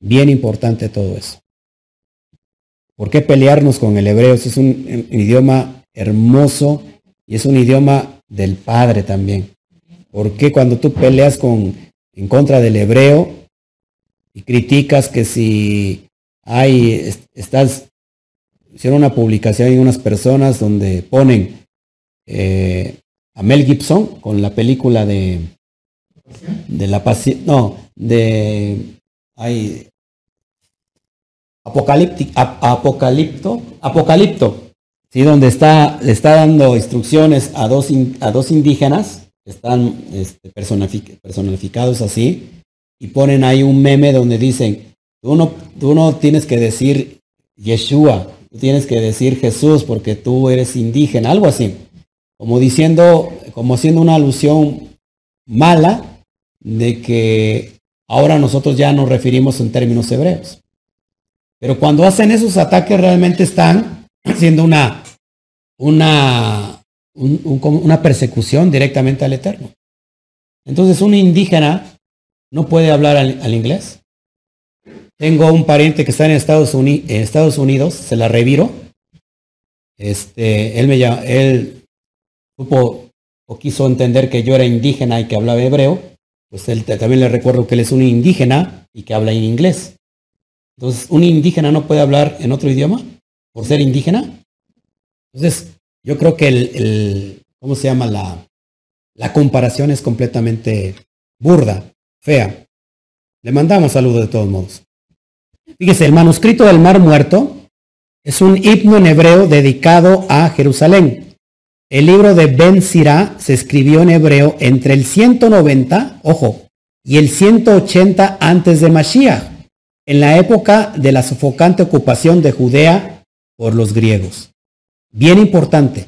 Bien importante todo eso. ¿Por qué pelearnos con el hebreo? Es un, idioma hermoso y es un idioma del Padre también. ¿Por qué cuando tú peleas con, en contra del hebreo y criticas que si hay, estás, hicieron una publicación y unas personas donde ponen eh, a Mel Gibson con la película de, de la pasión, no, de, hay, apocalipto, apocalipto, ¿sí? donde está, le está dando instrucciones a dos, a dos indígenas están este, personificados así, y ponen ahí un meme donde dicen, tú no, tú no tienes que decir Yeshua, tú tienes que decir Jesús porque tú eres indígena, algo así, como diciendo, como haciendo una alusión mala de que ahora nosotros ya nos referimos en términos hebreos. Pero cuando hacen esos ataques realmente están haciendo una, una una persecución directamente al Eterno. Entonces un indígena no puede hablar al, inglés. Tengo un pariente que está en Estados, Unidos, se la reviro. Este, él me llama, él o quiso entender que yo era indígena y que hablaba hebreo. Pues él también le recuerdo que él es un indígena y que habla en inglés. Entonces, ¿un indígena no puede hablar en otro idioma por ser indígena? Entonces, yo creo que el, ¿cómo se llama? La, la comparación es completamente burda, fea. Le mandamos saludos de todos modos. Fíjese, el manuscrito del Mar Muerto es un himno en hebreo dedicado a Jerusalén. El libro de Ben Sirá se escribió en hebreo entre el 190, ojo, y el 180 antes de Mashiach, en la época de la sofocante ocupación de Judea por los griegos. Bien importante.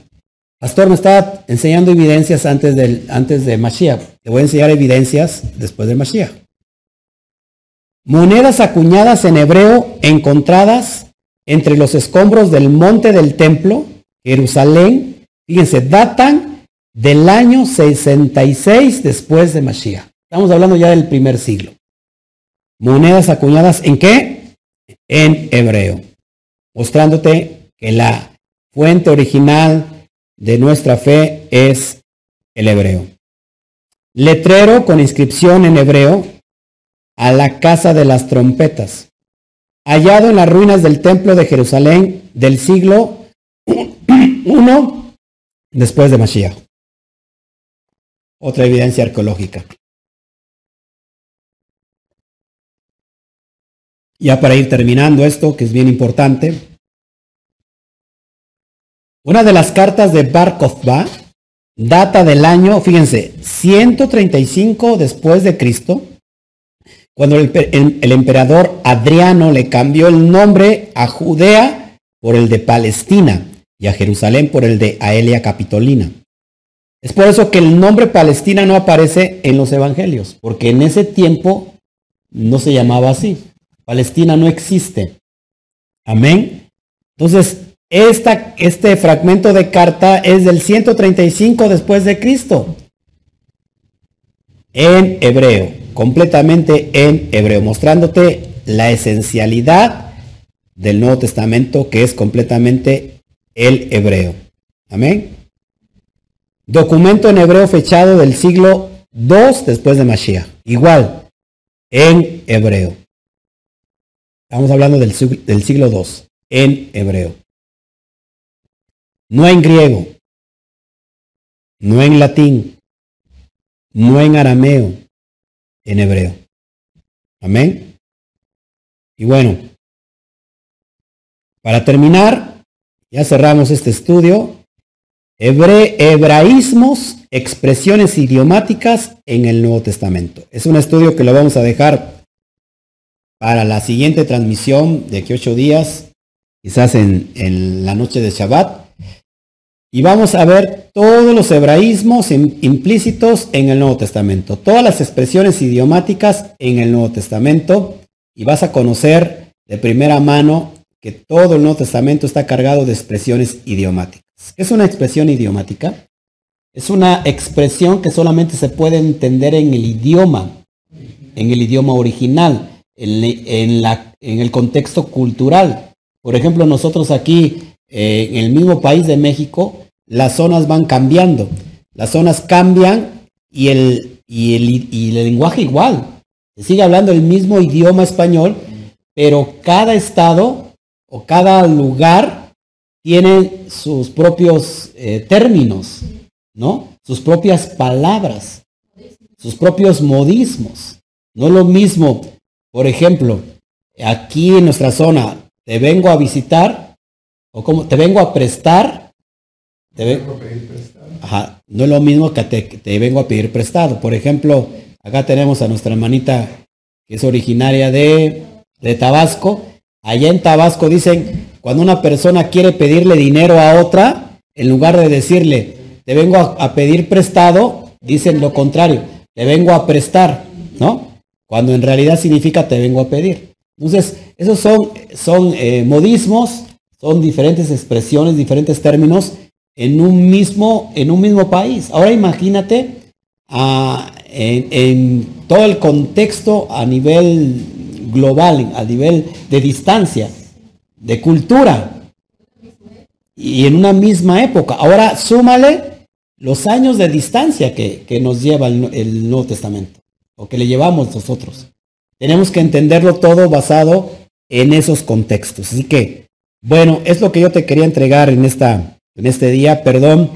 Pastor, me estaba enseñando evidencias antes, antes de Mashiach. Te voy a enseñar evidencias después de Mashiach. Monedas acuñadas en hebreo encontradas entre los escombros del monte del templo, Jerusalén, fíjense, datan del año 66 después de Mashiach. Estamos hablando ya del primer siglo. Monedas acuñadas en qué? En hebreo, mostrándote que la fuente original de nuestra fe es el hebreo. Letrero con inscripción en hebreo a la casa de las trompetas, hallado en las ruinas del templo de Jerusalén del siglo I después de Mashiach. Otra evidencia arqueológica. Ya para ir terminando esto, que es bien importante, una de las cartas de Bar data del año, fíjense, 135 después de Cristo, cuando el, el, emperador Adriano le cambió el nombre a Judea por el de Palestina y a Jerusalén por el de Aelia Capitolina. Es por eso que el nombre Palestina no aparece en los evangelios, porque en ese tiempo no se llamaba así. Palestina no existe. Amén. Entonces, esta, este fragmento de carta es del 135 después de Cristo. En hebreo, completamente en hebreo, mostrándote la esencialidad del Nuevo Testamento que es completamente el hebreo. Amén. Documento en hebreo fechado del siglo II después de Mashiach. Igual, en hebreo. Estamos hablando del, del siglo II, en hebreo. No en griego, no en latín, no en arameo, en hebreo. Amén. Y bueno, para terminar, ya cerramos este estudio. hebraísmos, expresiones idiomáticas en el Nuevo Testamento. Es un estudio que lo vamos a dejar para la siguiente transmisión de aquí ocho días, quizás en, en la noche de Shabbat. Y vamos a ver todos los hebraísmos implícitos en el Nuevo Testamento, todas las expresiones idiomáticas en el Nuevo Testamento. Y vas a conocer de primera mano que todo el Nuevo Testamento está cargado de expresiones idiomáticas. ¿Qué es una expresión idiomática? Es una expresión que solamente se puede entender en el idioma, en el idioma original, en, el contexto cultural. Por ejemplo, nosotros aquí, eh, en el mismo país de México, las zonas van cambiando. Las zonas cambian y el, y el, lenguaje igual. Se sigue hablando el mismo idioma español, pero cada estado o cada lugar tiene sus propios eh, términos, ¿no? Sus propias palabras, sus propios modismos. No es lo mismo, por ejemplo, aquí en nuestra zona, te vengo a visitar o como te vengo a prestar no es lo mismo que te, vengo a pedir prestado. Por ejemplo, acá tenemos a nuestra hermanita que es originaria de, de Tabasco. Allá en Tabasco dicen, cuando una persona quiere pedirle dinero a otra, en lugar de decirle, te vengo a, pedir prestado, dicen lo contrario, te vengo a prestar, ¿no? Cuando en realidad significa te vengo a pedir. Entonces, esos son, son eh, modismos, son diferentes expresiones, diferentes términos en un mismo, en un mismo país. Ahora imagínate ah, en, todo el contexto a nivel global, a nivel de distancia, de cultura, y en una misma época. Ahora súmale los años de distancia que, nos lleva el, Nuevo Testamento, o que le llevamos nosotros. Tenemos que entenderlo todo basado en esos contextos. Así que, bueno, es lo que yo te quería entregar en esta, en este día. Perdón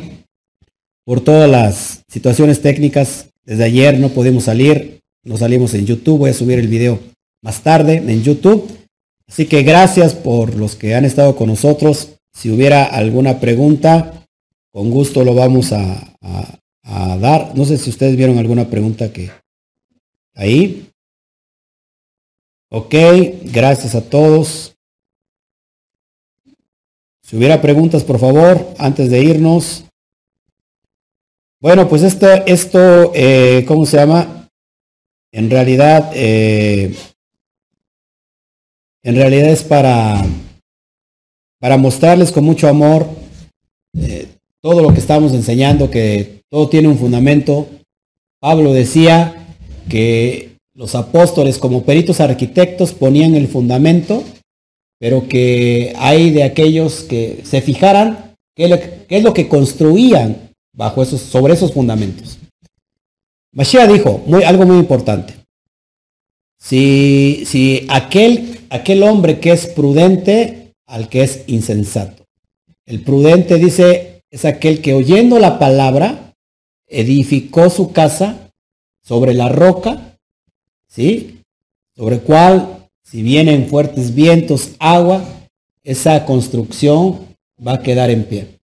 por todas las situaciones técnicas. Desde ayer no pudimos salir. No salimos en YouTube. Voy a subir el video más tarde en YouTube. Así que gracias por los que han estado con nosotros. Si hubiera alguna pregunta, con gusto lo vamos a, dar. No sé si ustedes vieron alguna pregunta que ahí. Ok, gracias a todos. Si hubiera preguntas, por favor, antes de irnos. Bueno, pues esto, esto eh, ¿cómo se llama? En realidad, eh, en realidad es para, para mostrarles con mucho amor eh, todo lo que estamos enseñando, que todo tiene un fundamento. Pablo decía que los apóstoles como peritos arquitectos ponían el fundamento pero que hay de aquellos que se fijaran qué es lo que, construían bajo esos, sobre esos fundamentos. Mashiach dijo algo muy importante. Si, si aquel, aquel hombre que es prudente al que es insensato. El prudente dice es aquel que oyendo la palabra edificó su casa sobre la roca, ¿sí? Sobre cual si vienen fuertes vientos, agua, esa construcción va a quedar en pie.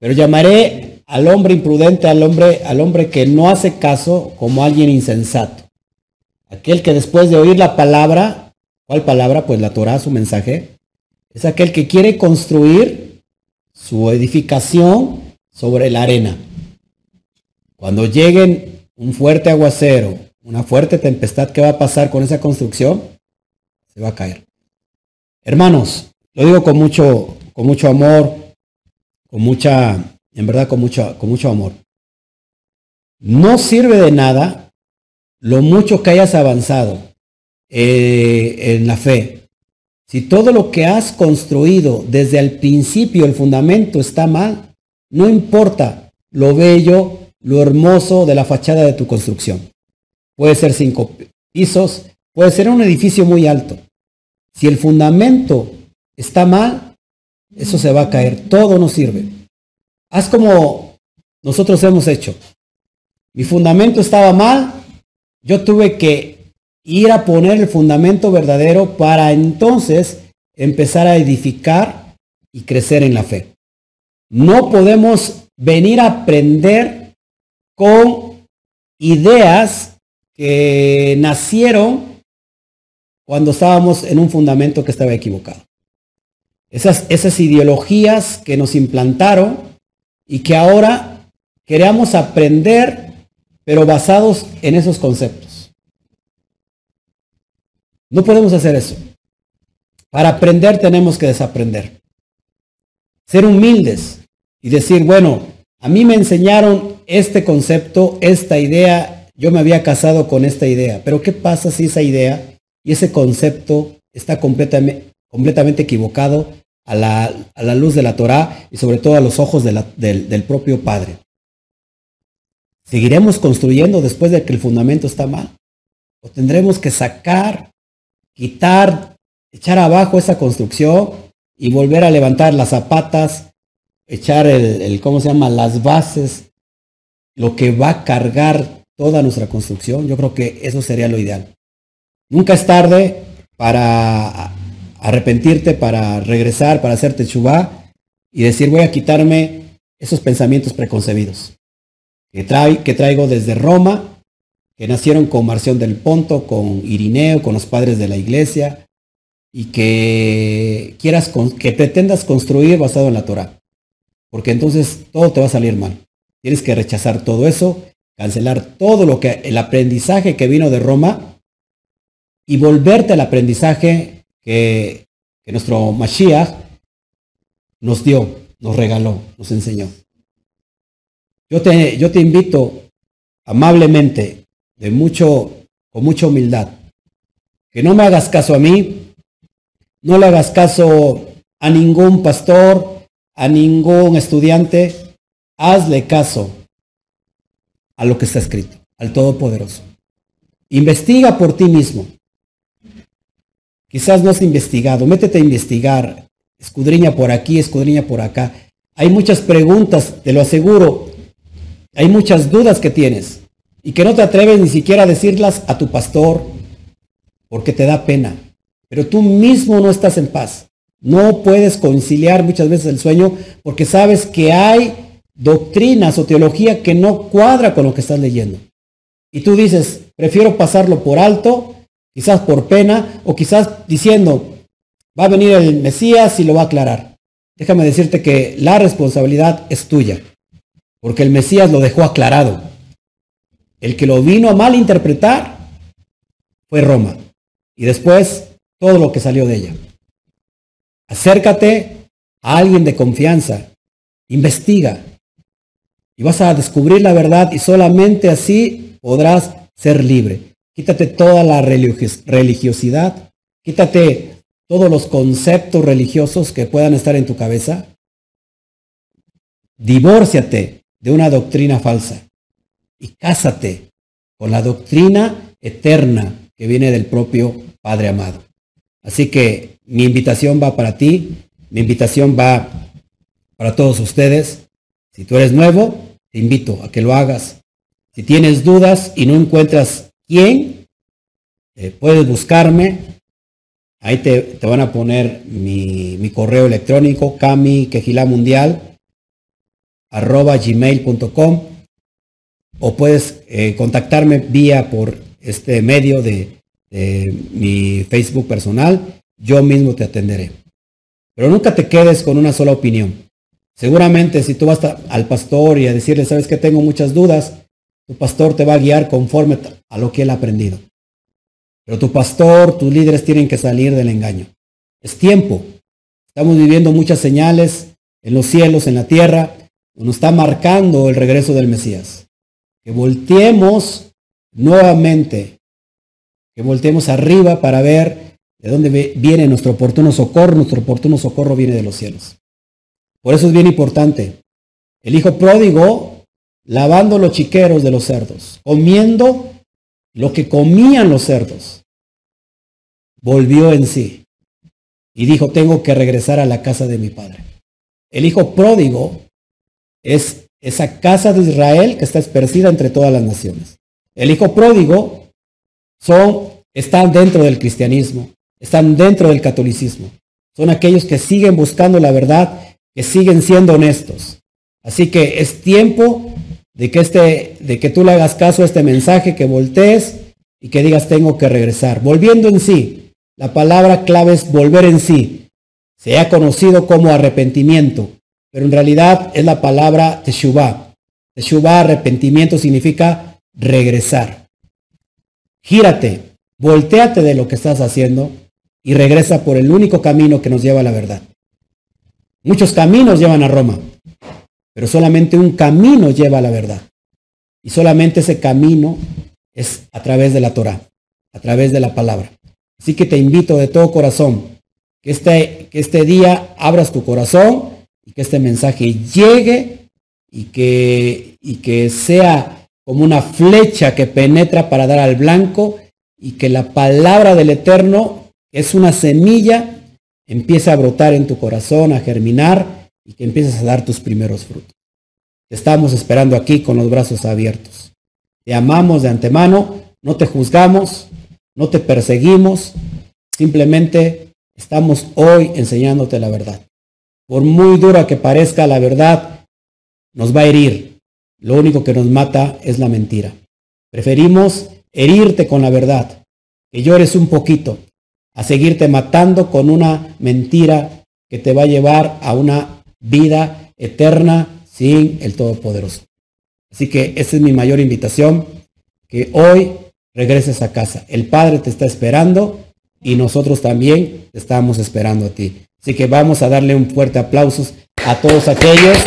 Pero llamaré al hombre imprudente, al hombre, al hombre que no hace caso, como alguien insensato. Aquel que después de oír la palabra, ¿cuál palabra? Pues la Torah, su mensaje, es aquel que quiere construir su edificación sobre la arena. Cuando lleguen un fuerte aguacero, una fuerte tempestad, ¿qué va a pasar con esa construcción? Se va a caer. Hermanos, lo digo con mucho, con mucho amor, con mucha, en verdad con mucho, con mucho amor. No sirve de nada lo mucho que hayas avanzado eh, en la fe. Si todo lo que has construido desde el principio, el fundamento está mal, no importa lo bello, lo hermoso de la fachada de tu construcción. Puede ser cinco pisos, puede ser un edificio muy alto. Si el fundamento está mal, eso se va a caer, todo no sirve. Haz como nosotros hemos hecho. Mi fundamento estaba mal, yo tuve que ir a poner el fundamento verdadero para entonces empezar a edificar y crecer en la fe. No podemos venir a aprender con ideas que nacieron cuando estábamos en un fundamento que estaba equivocado. Esas, esas ideologías que nos implantaron y que ahora queremos aprender, pero basados en esos conceptos. No podemos hacer eso. Para aprender tenemos que desaprender. Ser humildes y decir, bueno, a mí me enseñaron este concepto, esta idea, yo me había casado con esta idea, pero ¿qué pasa si esa idea y ese concepto está completamente, completamente equivocado a la, luz de la Torá y sobre todo a los ojos del, del propio Padre? ¿Seguiremos construyendo después de que el fundamento está mal? ¿O tendremos que sacar, quitar, echar abajo esa construcción y volver a levantar las zapatas, echar el, ¿cómo se llama? Las bases, lo que va a cargar toda nuestra construcción. Yo creo que eso sería lo ideal. Nunca es tarde para arrepentirte, para regresar, para hacerte chubá y decir voy a quitarme esos pensamientos preconcebidos que, que traigo desde Roma, que nacieron con Marción del Ponto, con Irineo, con los padres de la iglesia, y que quieras, que pretendas construir basado en la Torah. Porque entonces todo te va a salir mal. Tienes que rechazar todo eso, cancelar todo lo que, el aprendizaje que vino de Roma y volverte al aprendizaje que, que nuestro Mashiach nos dio, nos regaló, nos enseñó. Yo te, yo te invito amablemente, de mucho, con mucha humildad, que no me hagas caso a mí, no le hagas caso a ningún pastor, a ningún estudiante. Hazle caso a lo que está escrito, al Todopoderoso. Investiga por ti mismo. Quizás no has investigado. Métete a investigar. Escudriña por aquí, escudriña por acá. Hay muchas preguntas, te lo aseguro. Hay muchas dudas que tienes y que no te atreves ni siquiera a decirlas a tu pastor porque te da pena pero tú mismo no estás en paz. No puedes conciliar muchas veces el sueño porque sabes que hay doctrinas o teología que no cuadra con lo que estás leyendo. Y tú dices, prefiero pasarlo por alto, quizás por pena, o quizás diciendo, va a venir el Mesías y lo va a aclarar. Déjame decirte que la responsabilidad es tuya, porque el Mesías lo dejó aclarado. El que lo vino a malinterpretar fue Roma. Y después todo lo que salió de ella. Acércate a alguien de confianza, investiga y vas a descubrir la verdad y solamente así podrás ser libre. Quítate toda la religiosidad, quítate todos los conceptos religiosos que puedan estar en tu cabeza. Divórciate de una doctrina falsa y cásate con la doctrina eterna que viene del propio Padre amado. Así que mi invitación va para ti, mi invitación va para todos ustedes. Si tú eres nuevo, te invito a que lo hagas. Si tienes dudas y no encuentras quién, eh, puedes buscarme. Ahí te, van a poner mi, correo electrónico, cami mundial arroba gmail.com o puedes eh, contactarme vía por este medio de mi Facebook personal, yo mismo te atenderé. Pero nunca te quedes con una sola opinión. Seguramente si tú vas al pastor y a decirle, sabes que tengo muchas dudas, Tu pastor te va a guiar conforme a lo que él ha aprendido. Pero tu pastor, tus líderes tienen que salir del engaño. Es tiempo. Estamos viviendo muchas señales en los cielos, en la tierra. Nos está marcando el regreso del Mesías. Que volteemos nuevamente. Que volteemos arriba para ver de dónde viene nuestro oportuno socorro. Nuestro oportuno socorro viene de los cielos. Por eso es bien importante. El hijo pródigo lavando los chiqueros de los cerdos, comiendo lo que comían los cerdos, volvió en sí y dijo, tengo que regresar a la casa de mi padre. El hijo pródigo es esa casa de Israel que está esparcida entre todas las naciones. El hijo pródigo son, están dentro del cristianismo, están dentro del catolicismo. Son aquellos que siguen buscando la verdad, que siguen siendo honestos. Así que es tiempo de que, este, de que tú le hagas caso a este mensaje, que voltees y que digas tengo que regresar. Volviendo en sí, la palabra clave es volver en sí. Se ha conocido como arrepentimiento, pero en realidad es la palabra teshuvah. Teshuvah, arrepentimiento, significa regresar. Gírate, volteate de lo que estás haciendo y regresa por el único camino que nos lleva a la verdad. Muchos caminos llevan a Roma, pero solamente un camino lleva a la verdad. Y solamente ese camino es a través de la Torah, a través de la palabra. Así que te invito de todo corazón que este, que este día abras tu corazón y que este mensaje llegue y que, y que sea como una flecha que penetra para dar al blanco y que la palabra del Eterno es una semilla, empiece a brotar en tu corazón, a germinar y que empieces a dar tus primeros frutos. Te estamos esperando aquí con los brazos abiertos. Te amamos de antemano, no te juzgamos, no te perseguimos, simplemente estamos hoy enseñándote la verdad. Por muy dura que parezca la verdad, nos va a herir. Lo único que nos mata es la mentira. Preferimos herirte con la verdad, que llores un poquito, a seguirte matando con una mentira que te va a llevar a una vida eterna sin el Todopoderoso. Así que esa es mi mayor invitación, que hoy regreses a casa. El Padre te está esperando y nosotros también te estamos esperando a ti. Así que vamos a darle un fuerte aplauso a todos aquellos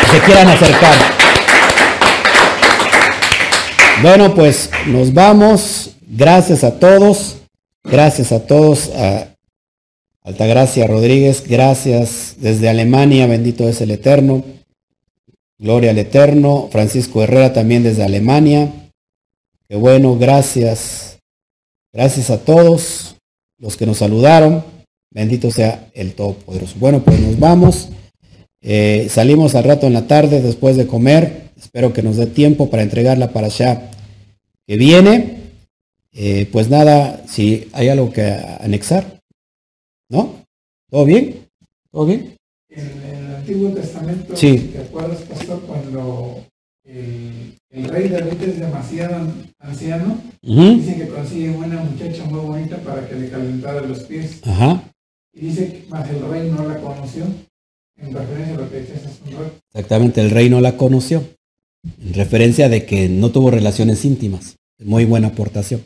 que se quieran acercar. Bueno, pues nos vamos. Gracias a todos. Gracias a todos. A Altagracia Rodríguez, gracias desde Alemania, bendito es el Eterno. Gloria al Eterno. Francisco Herrera también desde Alemania. Qué bueno, gracias. Gracias a todos los que nos saludaron. Bendito sea el Todopoderoso. Bueno, pues nos vamos. Eh, salimos al rato en la tarde después de comer. Espero que nos dé tiempo para entregarla para allá que viene. Eh, pues nada, si hay algo que anexar. ¿No? ¿Todo bien? ¿Todo bien? En, el Antiguo Testamento, sí. ¿te acuerdas, pastor, cuando el, rey David es demasiado anciano? Dice que consigue una muchacha muy bonita para que le calentara los pies. Ajá. Y dice que más el rey no la conoció, en referencia a lo que rato. Exactamente, el rey no la conoció. En referencia de que no tuvo relaciones íntimas. Muy buena aportación.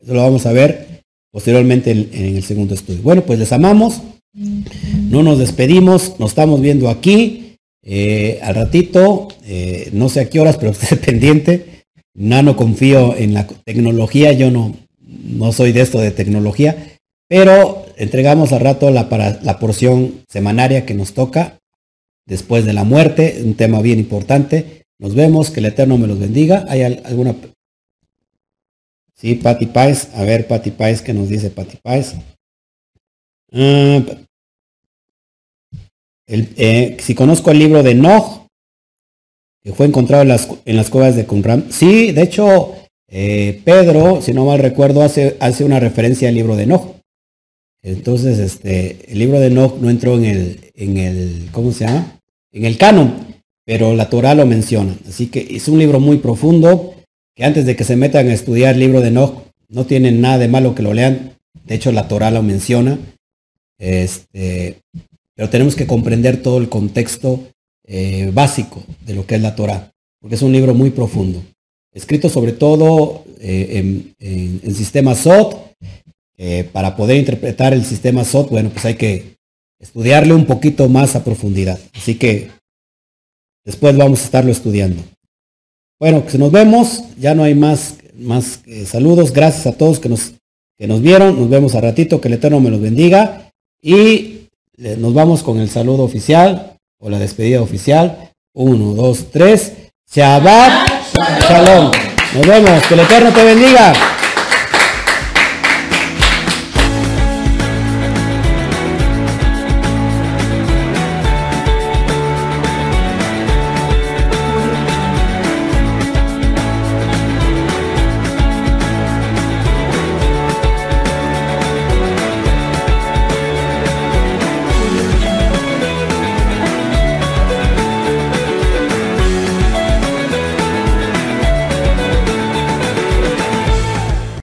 Eso lo vamos a ver posteriormente en, el segundo estudio. Bueno, pues les amamos, no nos despedimos, nos estamos viendo aquí eh, al ratito, eh, no sé a qué horas, pero [laughs] esté pendiente. No, confío en la tecnología, yo no, no soy de esto de tecnología, pero entregamos al rato la, para, la porción semanaria que nos toca después de la muerte, un tema bien importante. Nos vemos, que el Eterno me los bendiga. ¿Hay alguna Sí, Patty Pais. A ver, Patty Pais, ¿qué nos dice Patty Pais? Ah, eh, si conozco el libro de Nog, que fue encontrado en las, en las cuevas de Qumran. Sí, de hecho, eh, Pedro, si no mal recuerdo, hace, hace una referencia al libro de Nog. Entonces, este, el libro de Nog no entró en el, en el, ¿cómo se llama? En el canon, pero la Torah lo menciona. Así que es un libro muy profundo que antes de que se metan a estudiar el libro de Enoch, no tienen nada de malo que lo lean. De hecho, la Torah lo menciona. Este, pero tenemos que comprender todo el contexto eh, básico de lo que es la Torah. porque es un libro muy profundo. Escrito sobre todo eh, en, sistema SOT. Eh, para poder interpretar el sistema SOT, bueno, pues hay que estudiarle un poquito más a profundidad. Así que después vamos a estarlo estudiando. Bueno, pues nos vemos. Ya no hay más, más saludos. Gracias a todos que nos, que nos vieron. Nos vemos a ratito. Que el Eterno me los bendiga. Y nos vamos con el saludo oficial o la despedida oficial. Uno, dos, tres. Shabbat Shalom. Nos vemos. Que el Eterno te bendiga.